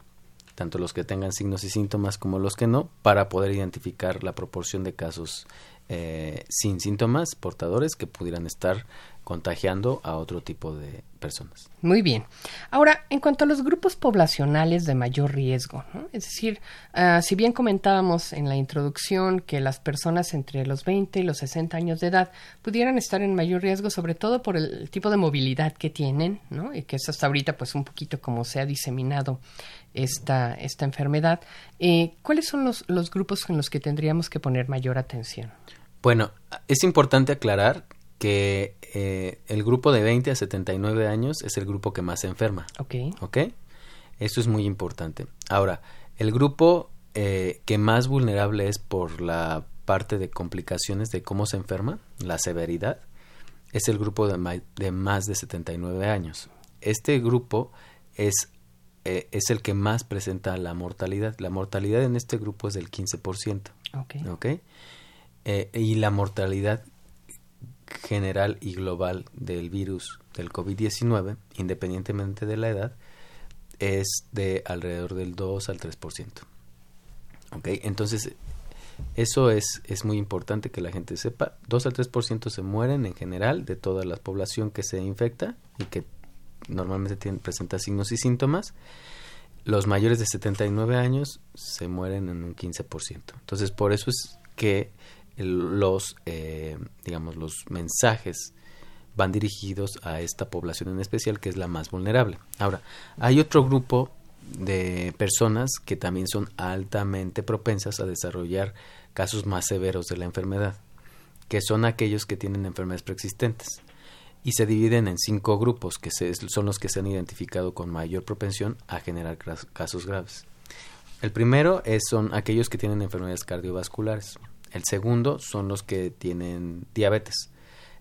tanto los que tengan signos y síntomas como los que no, para poder identificar la proporción de casos eh, sin síntomas portadores que pudieran estar contagiando a otro tipo de personas. Muy bien. Ahora, en cuanto a los grupos poblacionales de mayor riesgo, es decir, ah, si bien comentábamos en la introducción que las personas entre los 20 y los 60 años de edad pudieran estar en mayor riesgo, sobre todo por el tipo de movilidad que tienen, ¿no? y que es hasta ahorita pues un poquito como se ha diseminado esta, esta enfermedad, eh, ¿cuáles son los, los grupos en los que tendríamos que poner mayor atención? Bueno, es importante aclarar que eh, el grupo de 20 a 79 años es el grupo que más se enferma. Ok. Ok. Eso es muy importante. Ahora, el grupo eh, que más vulnerable es por la parte de complicaciones de cómo se enferma, la severidad, es el grupo de, de más de 79 años. Este grupo es, eh, es el que más presenta la mortalidad. La mortalidad en este grupo es del 15%. Ok. ¿okay? Y la mortalidad general y global del virus del COVID-19, independientemente de la edad, es de alrededor del 2 al 3%. ¿Ok? Entonces, eso es, es muy importante que la gente sepa. 2 al 3% se mueren en general de toda la población que se infecta y que normalmente presenta signos y síntomas. Los mayores de 79 años se mueren en un 15%. Entonces, por eso es que los, eh, digamos, los mensajes van dirigidos a esta población en especial que es la más vulnerable. Ahora, hay otro grupo de personas que también son altamente propensas a desarrollar casos más severos de la enfermedad, que son aquellos que tienen enfermedades preexistentes y se dividen en cinco grupos que son los que se han identificado con mayor propensión a generar casos graves. El primero es, son aquellos que tienen enfermedades cardiovasculares. El segundo son los que tienen diabetes.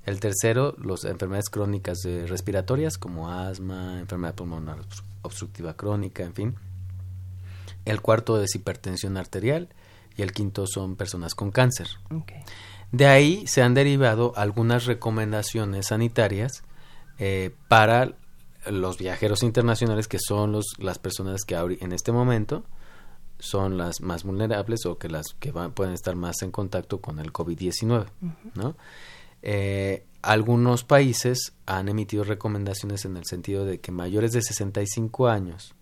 El tercero, las enfermedades crónicas respiratorias como asma, enfermedad pulmonar obstructiva crónica, en fin. El cuarto es hipertensión arterial y el quinto son personas con cáncer. De ahí se han derivado algunas recomendaciones sanitarias eh, para los viajeros internacionales que son los, las personas que en este momento son las más vulnerables o que las que pueden estar más en contacto con el COVID-19, ¿no? Eh, algunos países han emitido recomendaciones en el sentido de que mayores de 65 años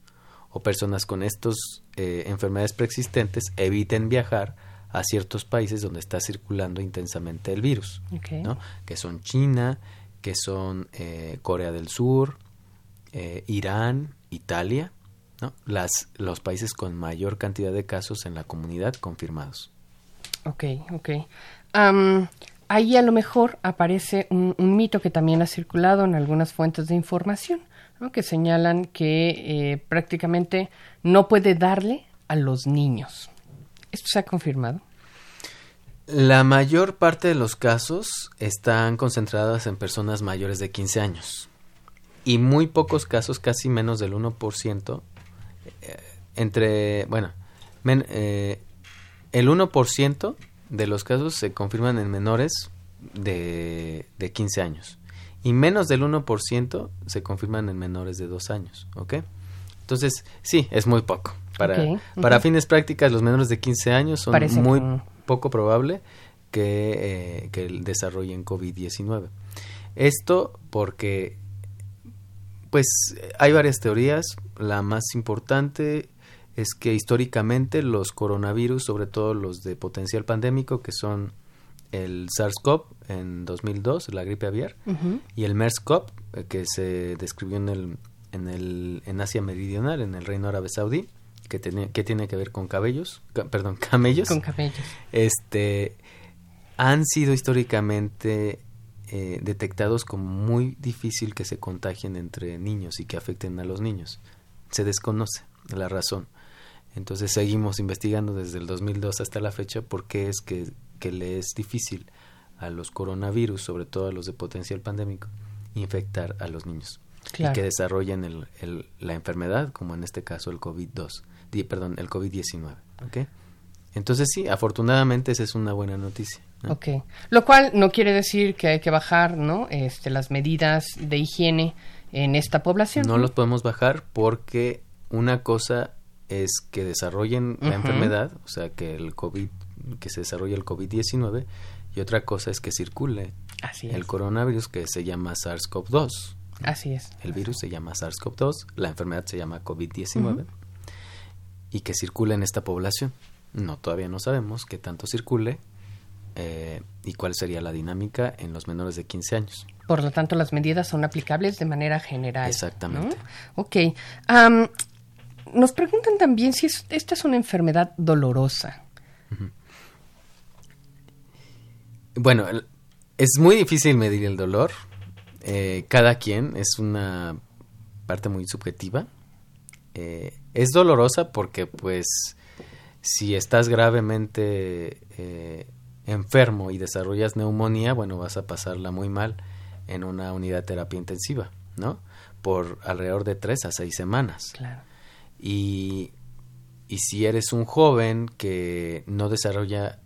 o personas con estas eh, enfermedades preexistentes eviten viajar a ciertos países donde está circulando intensamente el virus, ¿no? que son China, que son eh, Corea del Sur, Irán, Italia, ¿no? Las, los países con mayor cantidad de casos en la comunidad confirmados. Ok, ok. ahí a lo mejor aparece un, mito que también ha circulado en algunas fuentes de información, ¿no? que señalan que eh, prácticamente no puede darle a los niños. ¿Esto se ha confirmado? La mayor parte de los casos están concentradas en personas mayores de 15 años y muy pocos casos, casi menos del 1%, eh, entre, bueno, eh, el 1% de los casos se confirman en menores de, de 15 años y menos del 1% se confirman en menores de 2 años, ¿ok? Entonces, sí, es muy poco. Para, para fines prácticas, los menores de 15 años son muy poco probable que, eh, que desarrollen COVID-19. Esto porque pues hay varias teorías. La más importante es que históricamente los coronavirus, sobre todo los de potencial pandémico, que son el SARS-CoV en 2002, la gripe aviar, y el MERS-CoV, eh, que se describió en el, en el en Asia Meridional, en el Reino Árabe Saudí, que tiene que tiene que ver con cabellos, perdón, camellos. Con camellos. Este han sido históricamente eh, detectados como muy difícil que se contagien entre niños y que afecten a los niños. Se desconoce la razón. Entonces seguimos investigando desde el 2002 hasta la fecha por qué es que, que le es difícil a los coronavirus, sobre todo a los de potencial pandémico, infectar a los niños y que desarrollen el, el, la enfermedad, como en este caso el COVID-2, perdón, el COVID-19. ¿okay? Entonces sí, afortunadamente esa es una buena noticia. Ok, lo cual no quiere decir que hay que bajar, ¿no? Este, las medidas de higiene en esta población. No los podemos bajar porque una cosa es que desarrollen la enfermedad, o sea, que el COVID, que se desarrolle el COVID-19, y otra cosa es que circule el coronavirus que se llama SARS-CoV-2. Así es. El virus se llama SARS-CoV-2, la enfermedad se llama COVID-19 y que circule en esta población. No, todavía no sabemos qué tanto circule eh, y cuál sería la dinámica en los menores de 15 años. Por lo tanto, las medidas son aplicables de manera general. Exactamente. Ok nos preguntan también si esta es una enfermedad dolorosa. Bueno, es muy difícil medir el dolor. Eh, cada quien es una parte muy subjetiva. Eh, es dolorosa porque, pues, si estás gravemente eh, enfermo y desarrollas neumonía, bueno, vas a pasarla muy mal en una unidad de terapia intensiva, ¿no? Por alrededor de tres a seis semanas. Claro. Y, y si eres un joven que no desarrolla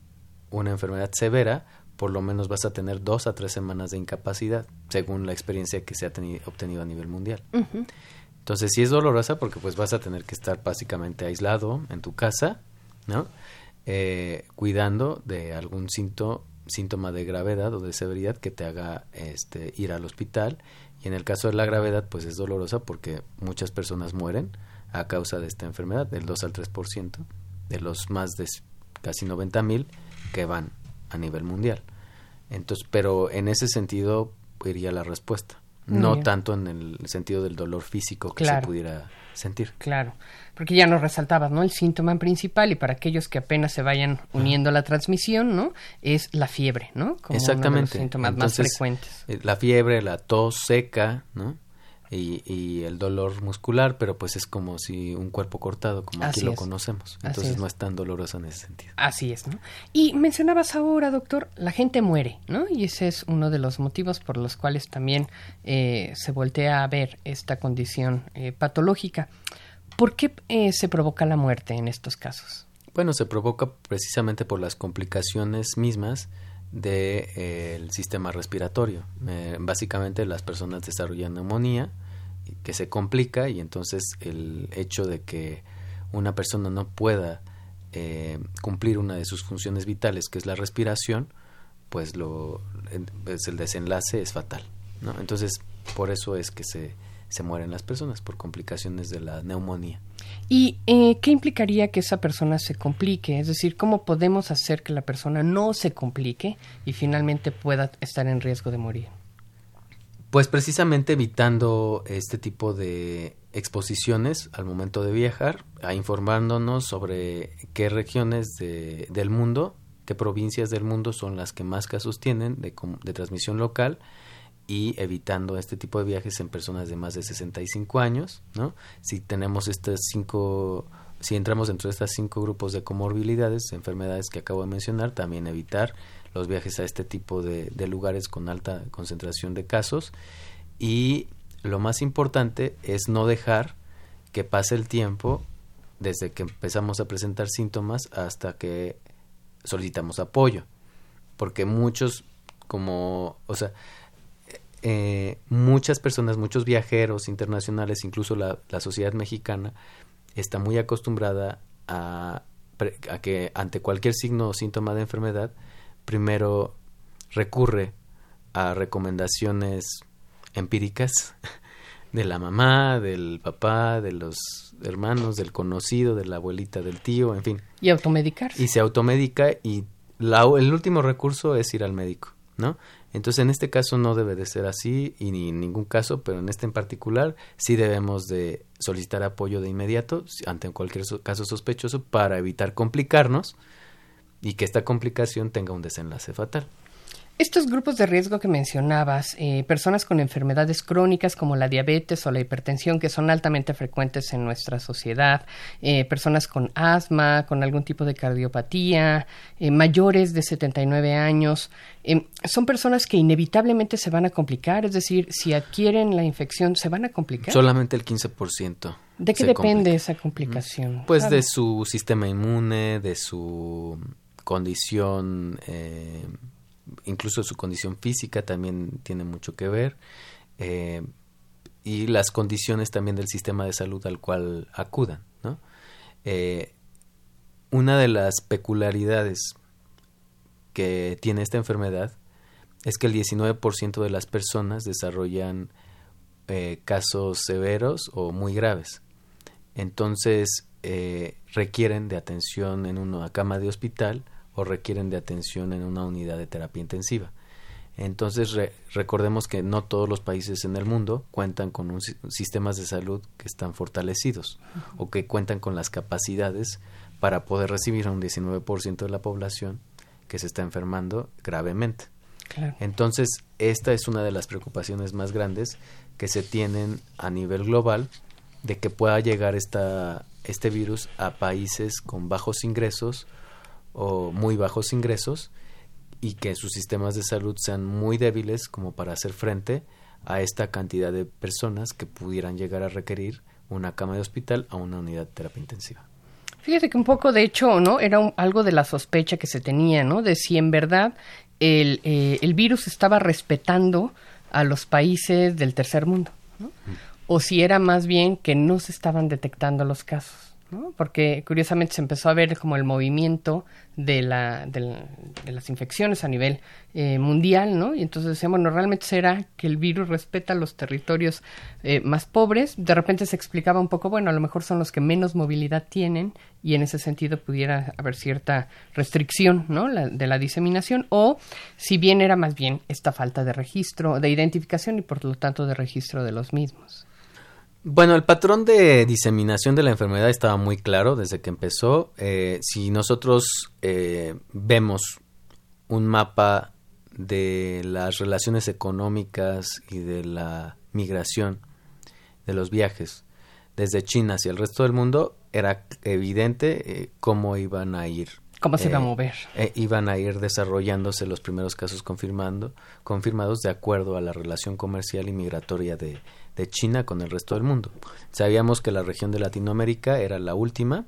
una enfermedad severa, por lo menos vas a tener dos a tres semanas de incapacidad, según la experiencia que se ha obtenido a nivel mundial. Entonces sí es dolorosa porque pues vas a tener que estar básicamente aislado en tu casa, ¿no? Eh, cuidando de algún síntoma de gravedad o de severidad que te haga este, ir al hospital. Y en el caso de la gravedad, pues es dolorosa porque muchas personas mueren a causa de esta enfermedad, del 2 al 3% de los más de casi 90 mil que van a nivel mundial. Entonces, pero en ese sentido iría la respuesta, no tanto en el sentido del dolor físico que se pudiera sentir. Claro, porque ya nos resaltabas, ¿no? El síntoma principal y para aquellos que apenas se vayan uniendo a la transmisión, ¿no? Es la fiebre, ¿no? Como Exactamente. Uno síntomas más frecuentes. Eh, la fiebre, la tos seca, ¿no? y, el dolor muscular, pero pues es como si un cuerpo cortado, como aquí lo conocemos. Entonces no es tan doloroso en ese sentido. Así es, ¿no? Y mencionabas ahora, doctor, la gente muere, ¿no? Y ese es uno de los motivos por los cuales también eh, se voltea a ver esta condición eh, patológica. ¿Por qué eh, se provoca la muerte en estos casos? Bueno, se provoca precisamente por las complicaciones mismas del de, el sistema respiratorio. básicamente las personas desarrollan neumonía que se complica y entonces el hecho de que una persona no pueda eh, cumplir una de sus funciones vitales, que es la respiración, pues lo pues el desenlace es fatal. ¿no? Entonces, por eso es que se, se mueren las personas, por complicaciones de la neumonía. ¿Y eh, qué implicaría que esa persona se complique? Es decir, ¿cómo podemos hacer que la persona no se complique y finalmente pueda estar en riesgo de morir? Pues precisamente evitando este tipo de exposiciones al momento de viajar, a informándonos sobre qué regiones de, del mundo, qué provincias del mundo son las que más casos tienen de, de transmisión local y evitando este tipo de viajes en personas de más de 65 años, ¿no? Si tenemos estas cinco, si entramos dentro de estos cinco grupos de comorbilidades, enfermedades que acabo de mencionar, también evitar los viajes a este tipo de, lugares con alta concentración de casos y lo más importante es no dejar que pase el tiempo desde que empezamos a presentar síntomas hasta que solicitamos apoyo porque muchos como o sea eh, muchas personas muchos viajeros internacionales incluso la, la sociedad mexicana está muy acostumbrada a, a que ante cualquier signo o síntoma de enfermedad primero recurre a recomendaciones empíricas de la mamá, del papá, de los hermanos, del conocido, de la abuelita, del tío, en fin. Y automedicarse. Y se automedica y el último recurso es ir al médico, ¿no? Entonces, en este caso no debe de ser así y ni en ningún caso, pero en este en particular sí debemos de solicitar apoyo de inmediato ante cualquier caso sospechoso para evitar complicarnos y que esta complicación tenga un desenlace fatal. Estos grupos de riesgo que mencionabas, eh, personas con enfermedades crónicas como la diabetes o la hipertensión, que son altamente frecuentes en nuestra sociedad, eh, personas con asma, con algún tipo de cardiopatía, eh, mayores de 79 años, son personas que inevitablemente se van a complicar, es decir, si adquieren la infección, se van a complicar. Solamente el 15%. ¿De qué depende esa complicación? Pues de su sistema inmune, de su condición incluso su condición física también tiene mucho que ver eh, y las condiciones también del sistema de salud al cual acudan. ¿no? Eh, una de las peculiaridades que tiene esta enfermedad es que el 19% de las personas desarrollan eh, casos severos o muy graves. Entonces requieren de atención en una cama de hospital o requieren de atención en una unidad de terapia intensiva. Entonces recordemos que no todos los países en el mundo cuentan con un, sistemas de salud que están fortalecidos o que cuentan con las capacidades para poder recibir a un 19% de la población que se está enfermando gravemente. Entonces, esta es una de las preocupaciones más grandes que se tienen a nivel global de que pueda llegar esta, este virus a países con bajos ingresos o muy bajos ingresos y que sus sistemas de salud sean muy débiles como para hacer frente a esta cantidad de personas que pudieran llegar a requerir una cama de hospital a una unidad de terapia intensiva. Fíjate que un poco, de hecho, ¿no? Era algo de la sospecha que se tenía, ¿no? De si en verdad el, eh, el virus estaba respetando a los países del tercer mundo, ¿no? O si era más bien que no se estaban detectando los casos. ¿No? porque curiosamente se empezó a ver como el movimiento de, la, de, las infecciones a nivel eh, mundial, ¿no? Y entonces decíamos, bueno, realmente será que el virus respeta los territorios eh, más pobres. De repente se explicaba un poco, bueno, a lo mejor son los que menos movilidad tienen y en ese sentido pudiera haber cierta restricción, ¿no? de la diseminación o si bien era más bien esta falta de registro, de identificación y por lo tanto de registro de los mismos. Bueno, el patrón de diseminación de la enfermedad estaba muy claro desde que empezó. Eh, si nosotros eh, vemos un mapa de las relaciones económicas y de la migración de los viajes desde China hacia el resto del mundo, era evidente eh, cómo iban a ir. ¿Cómo se iba a mover? iban a ir desarrollándose los primeros casos confirmando, confirmados de acuerdo a la relación comercial y migratoria de, de China con el resto del mundo. Sabíamos que la región de Latinoamérica era la última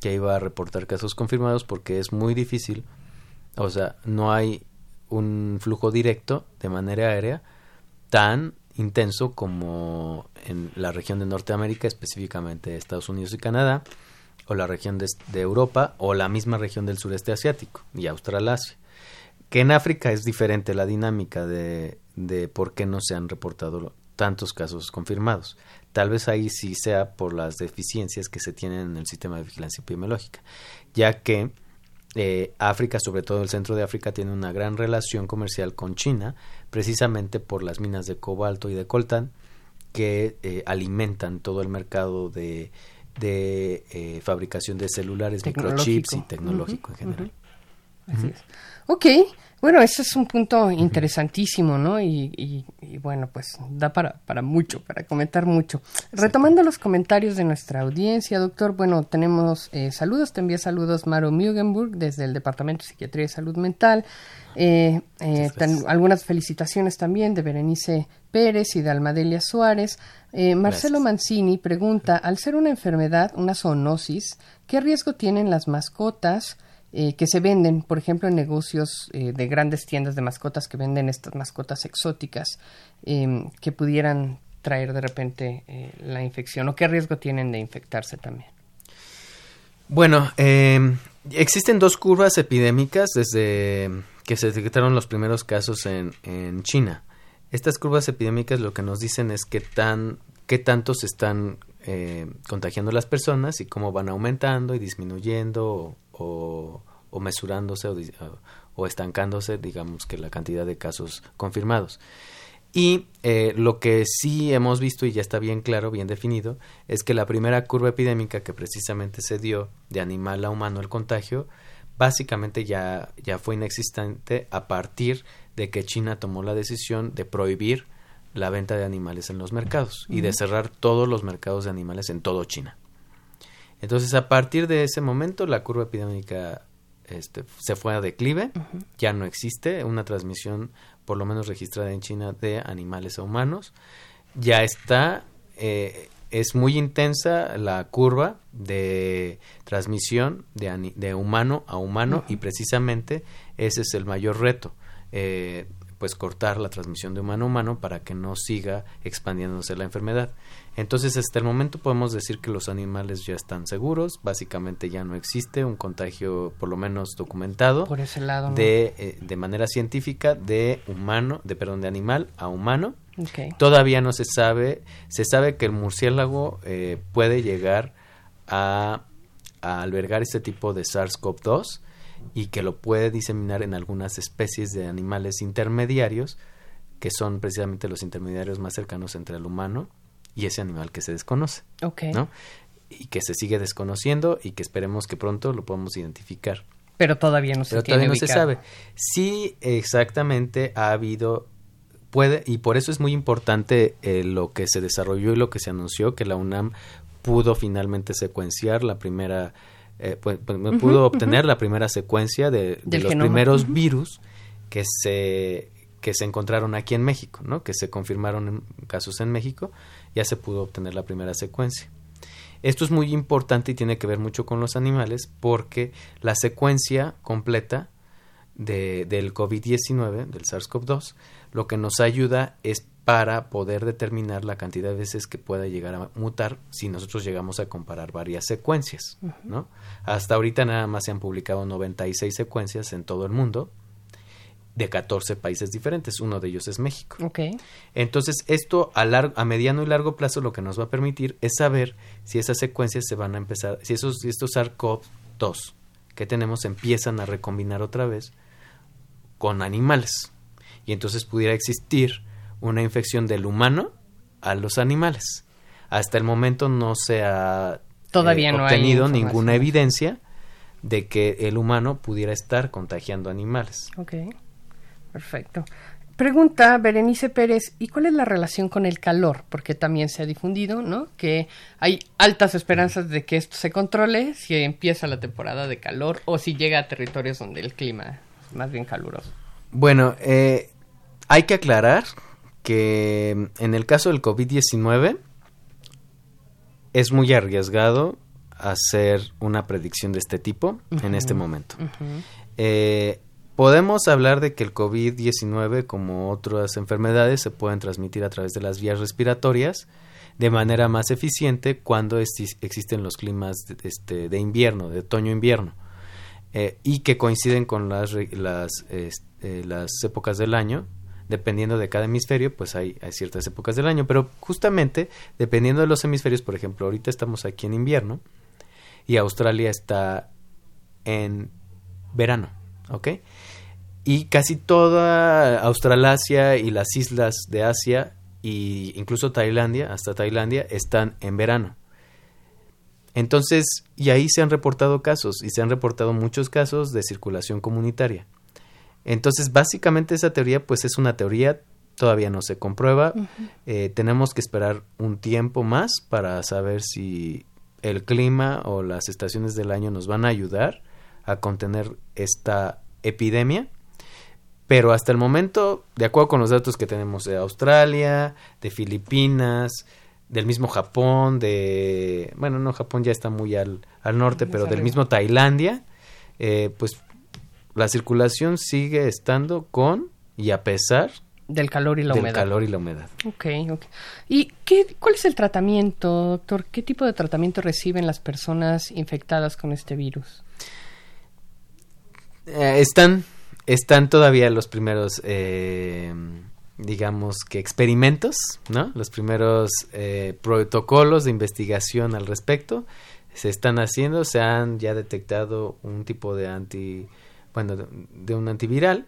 que iba a reportar casos confirmados porque es muy difícil, o sea, no hay un flujo directo de manera aérea tan intenso como en la región de Norteamérica, específicamente Estados Unidos y Canadá, o la región de, Europa, o la misma región del sureste asiático y Australasia. Que en África es diferente la dinámica de, de por qué no se han reportado tantos casos confirmados. Tal vez ahí sí sea por las deficiencias que se tienen en el sistema de vigilancia epidemiológica, ya que eh, África, sobre todo el centro de África, tiene una gran relación comercial con China, precisamente por las minas de cobalto y de coltán que eh, alimentan todo el mercado de, de eh, fabricación de celulares, microchips y tecnológico en general. Así es. Ok, bueno, ese es un punto interesantísimo, ¿no? Y, bueno, pues da para, para mucho, para comentar mucho. Retomando los comentarios de nuestra audiencia, doctor, bueno, tenemos eh, saludos, te envía saludos Maro Mugenburg desde el Departamento de Psiquiatría y Salud Mental. Eh, eh, algunas felicitaciones también de Berenice Pérez y de Almadelia Suárez. Marcelo Mancini pregunta, al ser una enfermedad, una zoonosis, ¿qué riesgo tienen las mascotas? Eh, que se venden, por ejemplo, en negocios eh, de grandes tiendas de mascotas que venden estas mascotas exóticas em, que pudieran traer de repente eh, la infección o qué riesgo tienen de infectarse también. Bueno, em, existen dos curvas epidémicas desde que se detectaron los primeros casos en, en China. Estas curvas epidémicas lo que nos dicen es qué tan qué tanto se están contagiando las personas y cómo van aumentando y disminuyendo mesurándose o, estancándose, digamos que la cantidad de casos confirmados. Y eh, lo que sí hemos visto y ya está bien claro, bien definido, es que la primera curva epidémica que precisamente se dio de animal a humano el contagio, básicamente ya, ya fue inexistente a partir de que China tomó la decisión de prohibir la venta de animales en los mercados y de cerrar todos los mercados de animales en todo China. Entonces, a partir de ese momento, la curva epidémica este, se fue a declive, ya no existe una transmisión, por lo menos registrada en China, de animales a humanos. Ya está, eh, es muy intensa la curva de transmisión de, de humano a humano y precisamente ese es el mayor reto. Eh, pues cortar la transmisión de humano a humano para que no siga expandiéndose la enfermedad. Entonces, hasta el momento podemos decir que los animales ya están seguros, básicamente ya no existe un contagio, por lo menos documentado, por ese lado, de, eh, de manera científica de humano, de perdón, de animal a humano. Todavía no se sabe, se sabe que el murciélago eh, puede llegar a, a albergar este tipo de SARS-CoV-2 y que lo puede diseminar en algunas especies de animales intermediarios, que son precisamente los intermediarios más cercanos entre el humano y ese animal que se desconoce. ¿no? Y que se sigue desconociendo y que esperemos que pronto lo podamos identificar. Pero todavía no se Pero todavía no se sabe. Sí, exactamente ha habido puede y por eso es muy importante eh, lo que se desarrolló y lo que se anunció que la UNAM pudo finalmente secuenciar la primera eh, pues, pudo obtener la primera secuencia de, los primeros virus que se que se encontraron aquí en México, ¿no? Que se confirmaron en casos en México, ya se pudo obtener la primera secuencia. Esto es muy importante y tiene que ver mucho con los animales porque la secuencia completa de, del COVID-19, del SARS-CoV-2, lo que nos ayuda es para poder determinar la cantidad de veces que pueda llegar a mutar si nosotros llegamos a comparar varias secuencias, ¿no? Hasta ahorita nada más se han publicado 96 secuencias en todo el mundo de 14 países diferentes, uno de ellos es México. Entonces, esto a, largo, a mediano y largo plazo lo que nos va a permitir es saber si esas secuencias se van a empezar, si esos, si estos SARS-CoV-2 que tenemos empiezan a recombinar otra vez con animales. Y entonces pudiera existir una infección del humano a los animales. Hasta el momento no se ha Todavía eh, obtenido ninguna evidencia de que el humano pudiera estar contagiando animales. Perfecto. Pregunta Berenice Pérez, ¿y cuál es la relación con el calor? Porque también se ha difundido, ¿no? Que hay altas esperanzas de que esto se controle si empieza la temporada de calor o si llega a territorios donde el clima es más bien caluroso. Bueno, eh, hay que aclarar que en el caso del COVID-19 es muy arriesgado hacer una predicción de este tipo en este momento. Eh, podemos hablar de que el COVID-19, como otras enfermedades, se pueden transmitir a través de las vías respiratorias de manera más eficiente cuando existen los climas de, este, invierno, de otoño-invierno, eh, y que coinciden con las, las, este, las épocas del año dependiendo de cada hemisferio, pues hay, ciertas épocas del año, pero justamente dependiendo de los hemisferios, por ejemplo, ahorita estamos aquí en invierno y Australia está en verano, ¿ok? Y casi toda Australasia y las islas de Asia e incluso Tailandia, hasta Tailandia, están en verano. Entonces, y ahí se han reportado casos, y se han reportado muchos casos de circulación comunitaria. Entonces, básicamente esa teoría, pues es una teoría, todavía no se comprueba. Eh, tenemos que esperar un tiempo más para saber si el clima o las estaciones del año nos van a ayudar a contener esta epidemia. Pero hasta el momento, de acuerdo con los datos que tenemos de Australia, de Filipinas, del mismo Japón, de... Bueno, no, Japón ya está muy al, al norte, pero del mismo Tailandia, eh, pues la circulación sigue estando con y a pesar del calor y la del humedad. calor y la humedad. Ok, ok. ¿Y qué, cuál es el tratamiento, doctor? ¿Qué tipo de tratamiento reciben las personas infectadas con este virus? Eh, están, están todavía los primeros, eh, digamos que experimentos, ¿no? Los primeros eh, protocolos de investigación al respecto se están haciendo, se han ya detectado un tipo de anti, bueno, de, un antiviral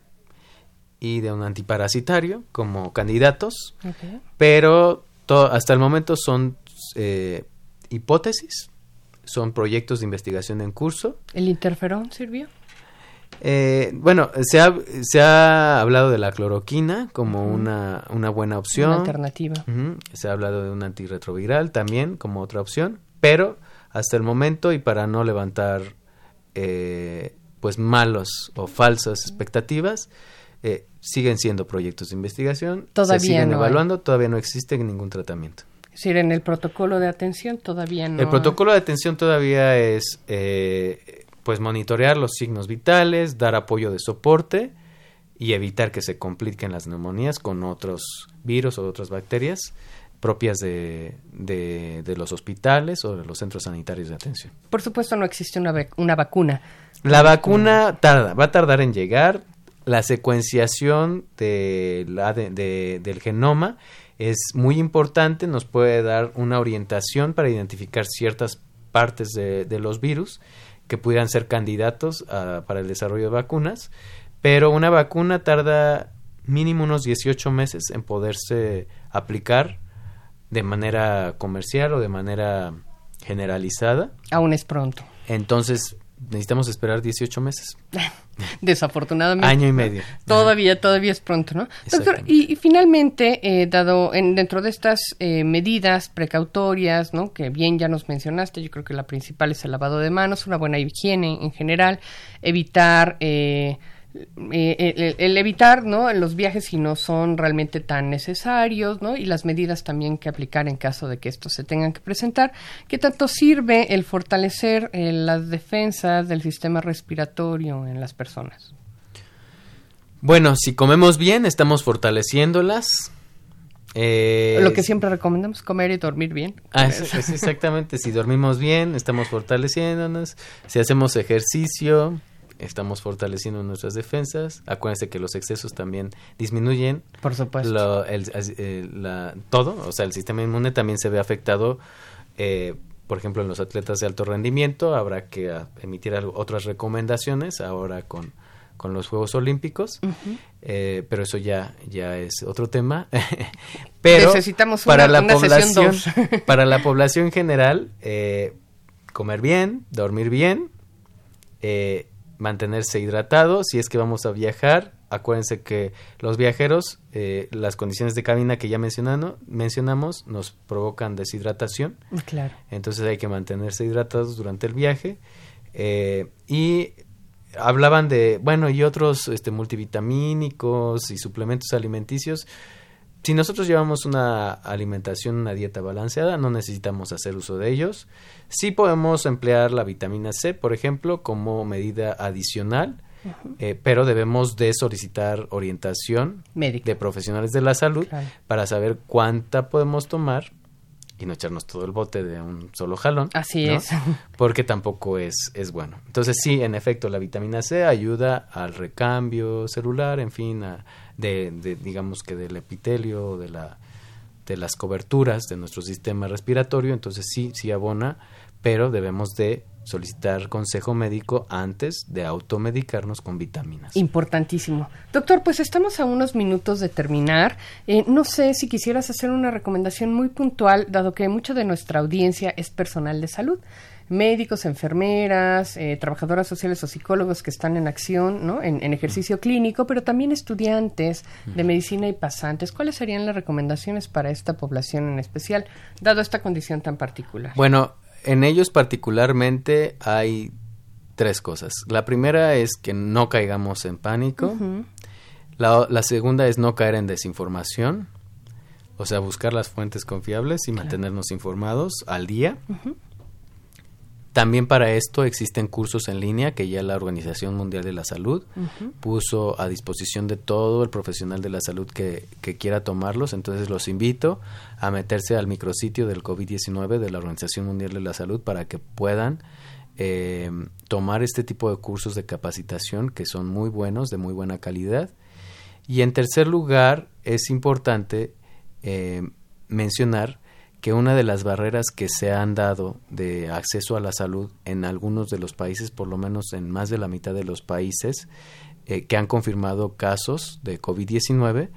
y de un antiparasitario como candidatos, pero hasta el momento son eh, hipótesis, son proyectos de investigación en curso. ¿El interferón sirvió? Eh, bueno, se ha, se ha hablado de la cloroquina como una, una buena opción. Una alternativa. Se ha hablado de un antirretroviral también como otra opción, pero hasta el momento y para no levantar eh, pues malos o falsas expectativas, eh, siguen siendo proyectos de investigación, todavía se siguen evaluando, todavía no existe ningún tratamiento. Es decir, en el protocolo de atención todavía no. El protocolo de atención todavía es eh, pues monitorear los signos vitales, dar apoyo de soporte y evitar que se compliquen las neumonías con otros virus o otras bacterias propias de, de, los hospitales o de los centros sanitarios de atención. Por supuesto no existe una, una vacuna. La vacuna tarda, va a tardar en llegar. La secuenciación de la, de, del genoma es muy importante, nos puede dar una orientación para identificar ciertas partes de, de los virus que pudieran ser candidatos para el desarrollo de vacunas, pero una vacuna tarda mínimo unos 18 meses en poderse aplicar de manera comercial o de manera generalizada. Aún es pronto. Entonces, necesitamos esperar 18 meses. Desafortunadamente. Año y medio. Todavía, todavía es pronto, ¿no? Doctor, y, finalmente, eh, dado en, dentro de estas eh, medidas precautorias, ¿no? Que bien ya nos mencionaste, yo creo que la principal es el lavado de manos, una buena higiene en general, evitar... Eh, eh, el, evitar ¿no? los viajes si no son realmente tan necesarios ¿no? y las medidas también que aplicar en caso de que estos se tengan que presentar. ¿Qué tanto sirve el fortalecer eh, las defensas del sistema respiratorio en las personas? Bueno, si comemos bien, estamos fortaleciéndolas. Eh, Lo que siempre recomendamos, comer y dormir bien. Ah, exactamente, si dormimos bien, estamos fortaleciéndonos. Si hacemos ejercicio, estamos fortaleciendo nuestras defensas. Acuérdense que los excesos también disminuyen. Por supuesto. todo, o sea, el sistema inmune también se ve afectado. Eh, por ejemplo, en los atletas de alto rendimiento habrá que ah, emitir otras recomendaciones ahora con, con los Juegos Olímpicos, eh, pero eso ya, ya es otro tema. pero necesitamos para la población, para la población general, eh, comer bien, dormir bien, eh, mantenerse hidratado si es que vamos a viajar. Acuérdense que los viajeros, eh, las condiciones de cabina que ya mencionando, mencionamos, nos provocan deshidratación. Claro. Entonces hay que mantenerse hidratados durante el viaje. Eh, y hablaban de, bueno, y otros este, multivitamínicos y suplementos alimenticios si nosotros llevamos una alimentación, una dieta balanceada, no necesitamos hacer uso de ellos. Sí podemos emplear la vitamina C, por ejemplo, como medida adicional, eh, pero debemos de solicitar orientación de profesionales de la salud para saber cuánta podemos tomar y no echarnos todo el bote de un solo jalón. Así es. Porque tampoco es, es bueno. Entonces sí, en efecto, la vitamina C ayuda al recambio celular, en fin, a, de, de, digamos que del epitelio, de, la, de las coberturas de nuestro sistema respiratorio. Entonces sí, sí abona, pero debemos de solicitar consejo médico antes de automedicarnos con vitaminas. Importantísimo. Doctor, pues estamos a unos minutos de terminar. Eh, no sé si quisieras hacer una recomendación muy puntual, dado que mucha de nuestra audiencia es personal de salud médicos, enfermeras, eh, trabajadoras sociales o psicólogos que están en acción, ¿no? En, en, ejercicio clínico, pero también estudiantes de medicina y pasantes. ¿Cuáles serían las recomendaciones para esta población en especial, dado esta condición tan particular? Bueno, en ellos particularmente hay tres cosas. La primera es que no caigamos en pánico. la, segunda es no caer en desinformación. O sea, buscar las fuentes confiables y mantenernos informados al día. También para esto existen cursos en línea que ya la Organización Mundial de la Salud puso a disposición de todo el profesional de la salud que, quiera tomarlos. Entonces los invito a meterse al micrositio del COVID-19 de la Organización Mundial de la Salud para que puedan eh, tomar este tipo de cursos de capacitación que son muy buenos, de muy buena calidad. Y en tercer lugar, es importante eh, mencionar que una de las barreras que se han dado de acceso a la salud en algunos de los países, por lo menos en más de la mitad de los países eh, que han confirmado casos de COVID-19,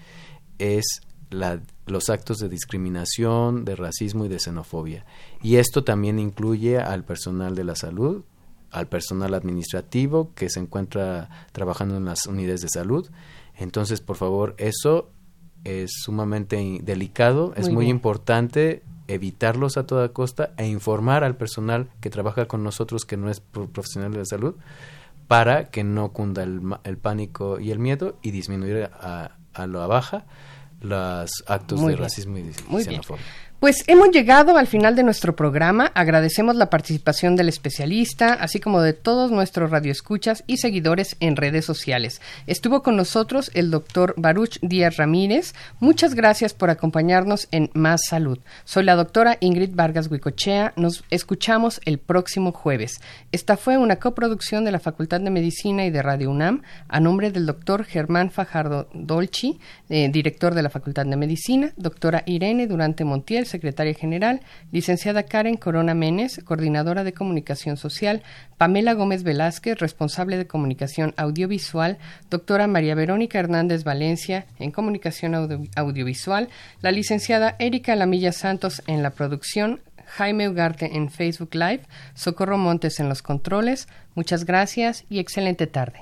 es la, los actos de discriminación, de racismo y de xenofobia. Y esto también incluye al personal de la salud, al personal administrativo que se encuentra trabajando en las unidades de salud. Entonces, por favor, eso es sumamente delicado, es muy importante evitarlos a toda costa e informar al personal que trabaja con nosotros que no es profesional de la salud para que no cunda el, el pánico y el miedo y disminuir a, a la baja los actos de racismo y xenofobia. Pues hemos llegado al final de nuestro programa. Agradecemos la participación del especialista, así como de todos nuestros radioescuchas y seguidores en redes sociales. Estuvo con nosotros el doctor Baruch Díaz Ramírez. Muchas gracias por acompañarnos en Más Salud. Soy la doctora Ingrid Vargas Huicochea. Nos escuchamos el próximo jueves. Esta fue una coproducción de la Facultad de Medicina y de Radio UNAM a nombre del doctor Germán Fajardo Dolci, eh, director de la Facultad de Medicina, doctora Irene Durante Montiel, secretaria general, licenciada Karen Corona Menes, coordinadora de comunicación social, Pamela Gómez Velázquez, responsable de comunicación audiovisual, doctora María Verónica Hernández Valencia, en comunicación audiovisual, la licenciada Erika Lamilla Santos en la producción, Jaime Ugarte en Facebook Live, Socorro Montes en los controles. Muchas gracias y excelente tarde.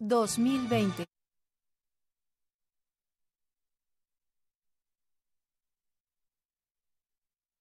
2020.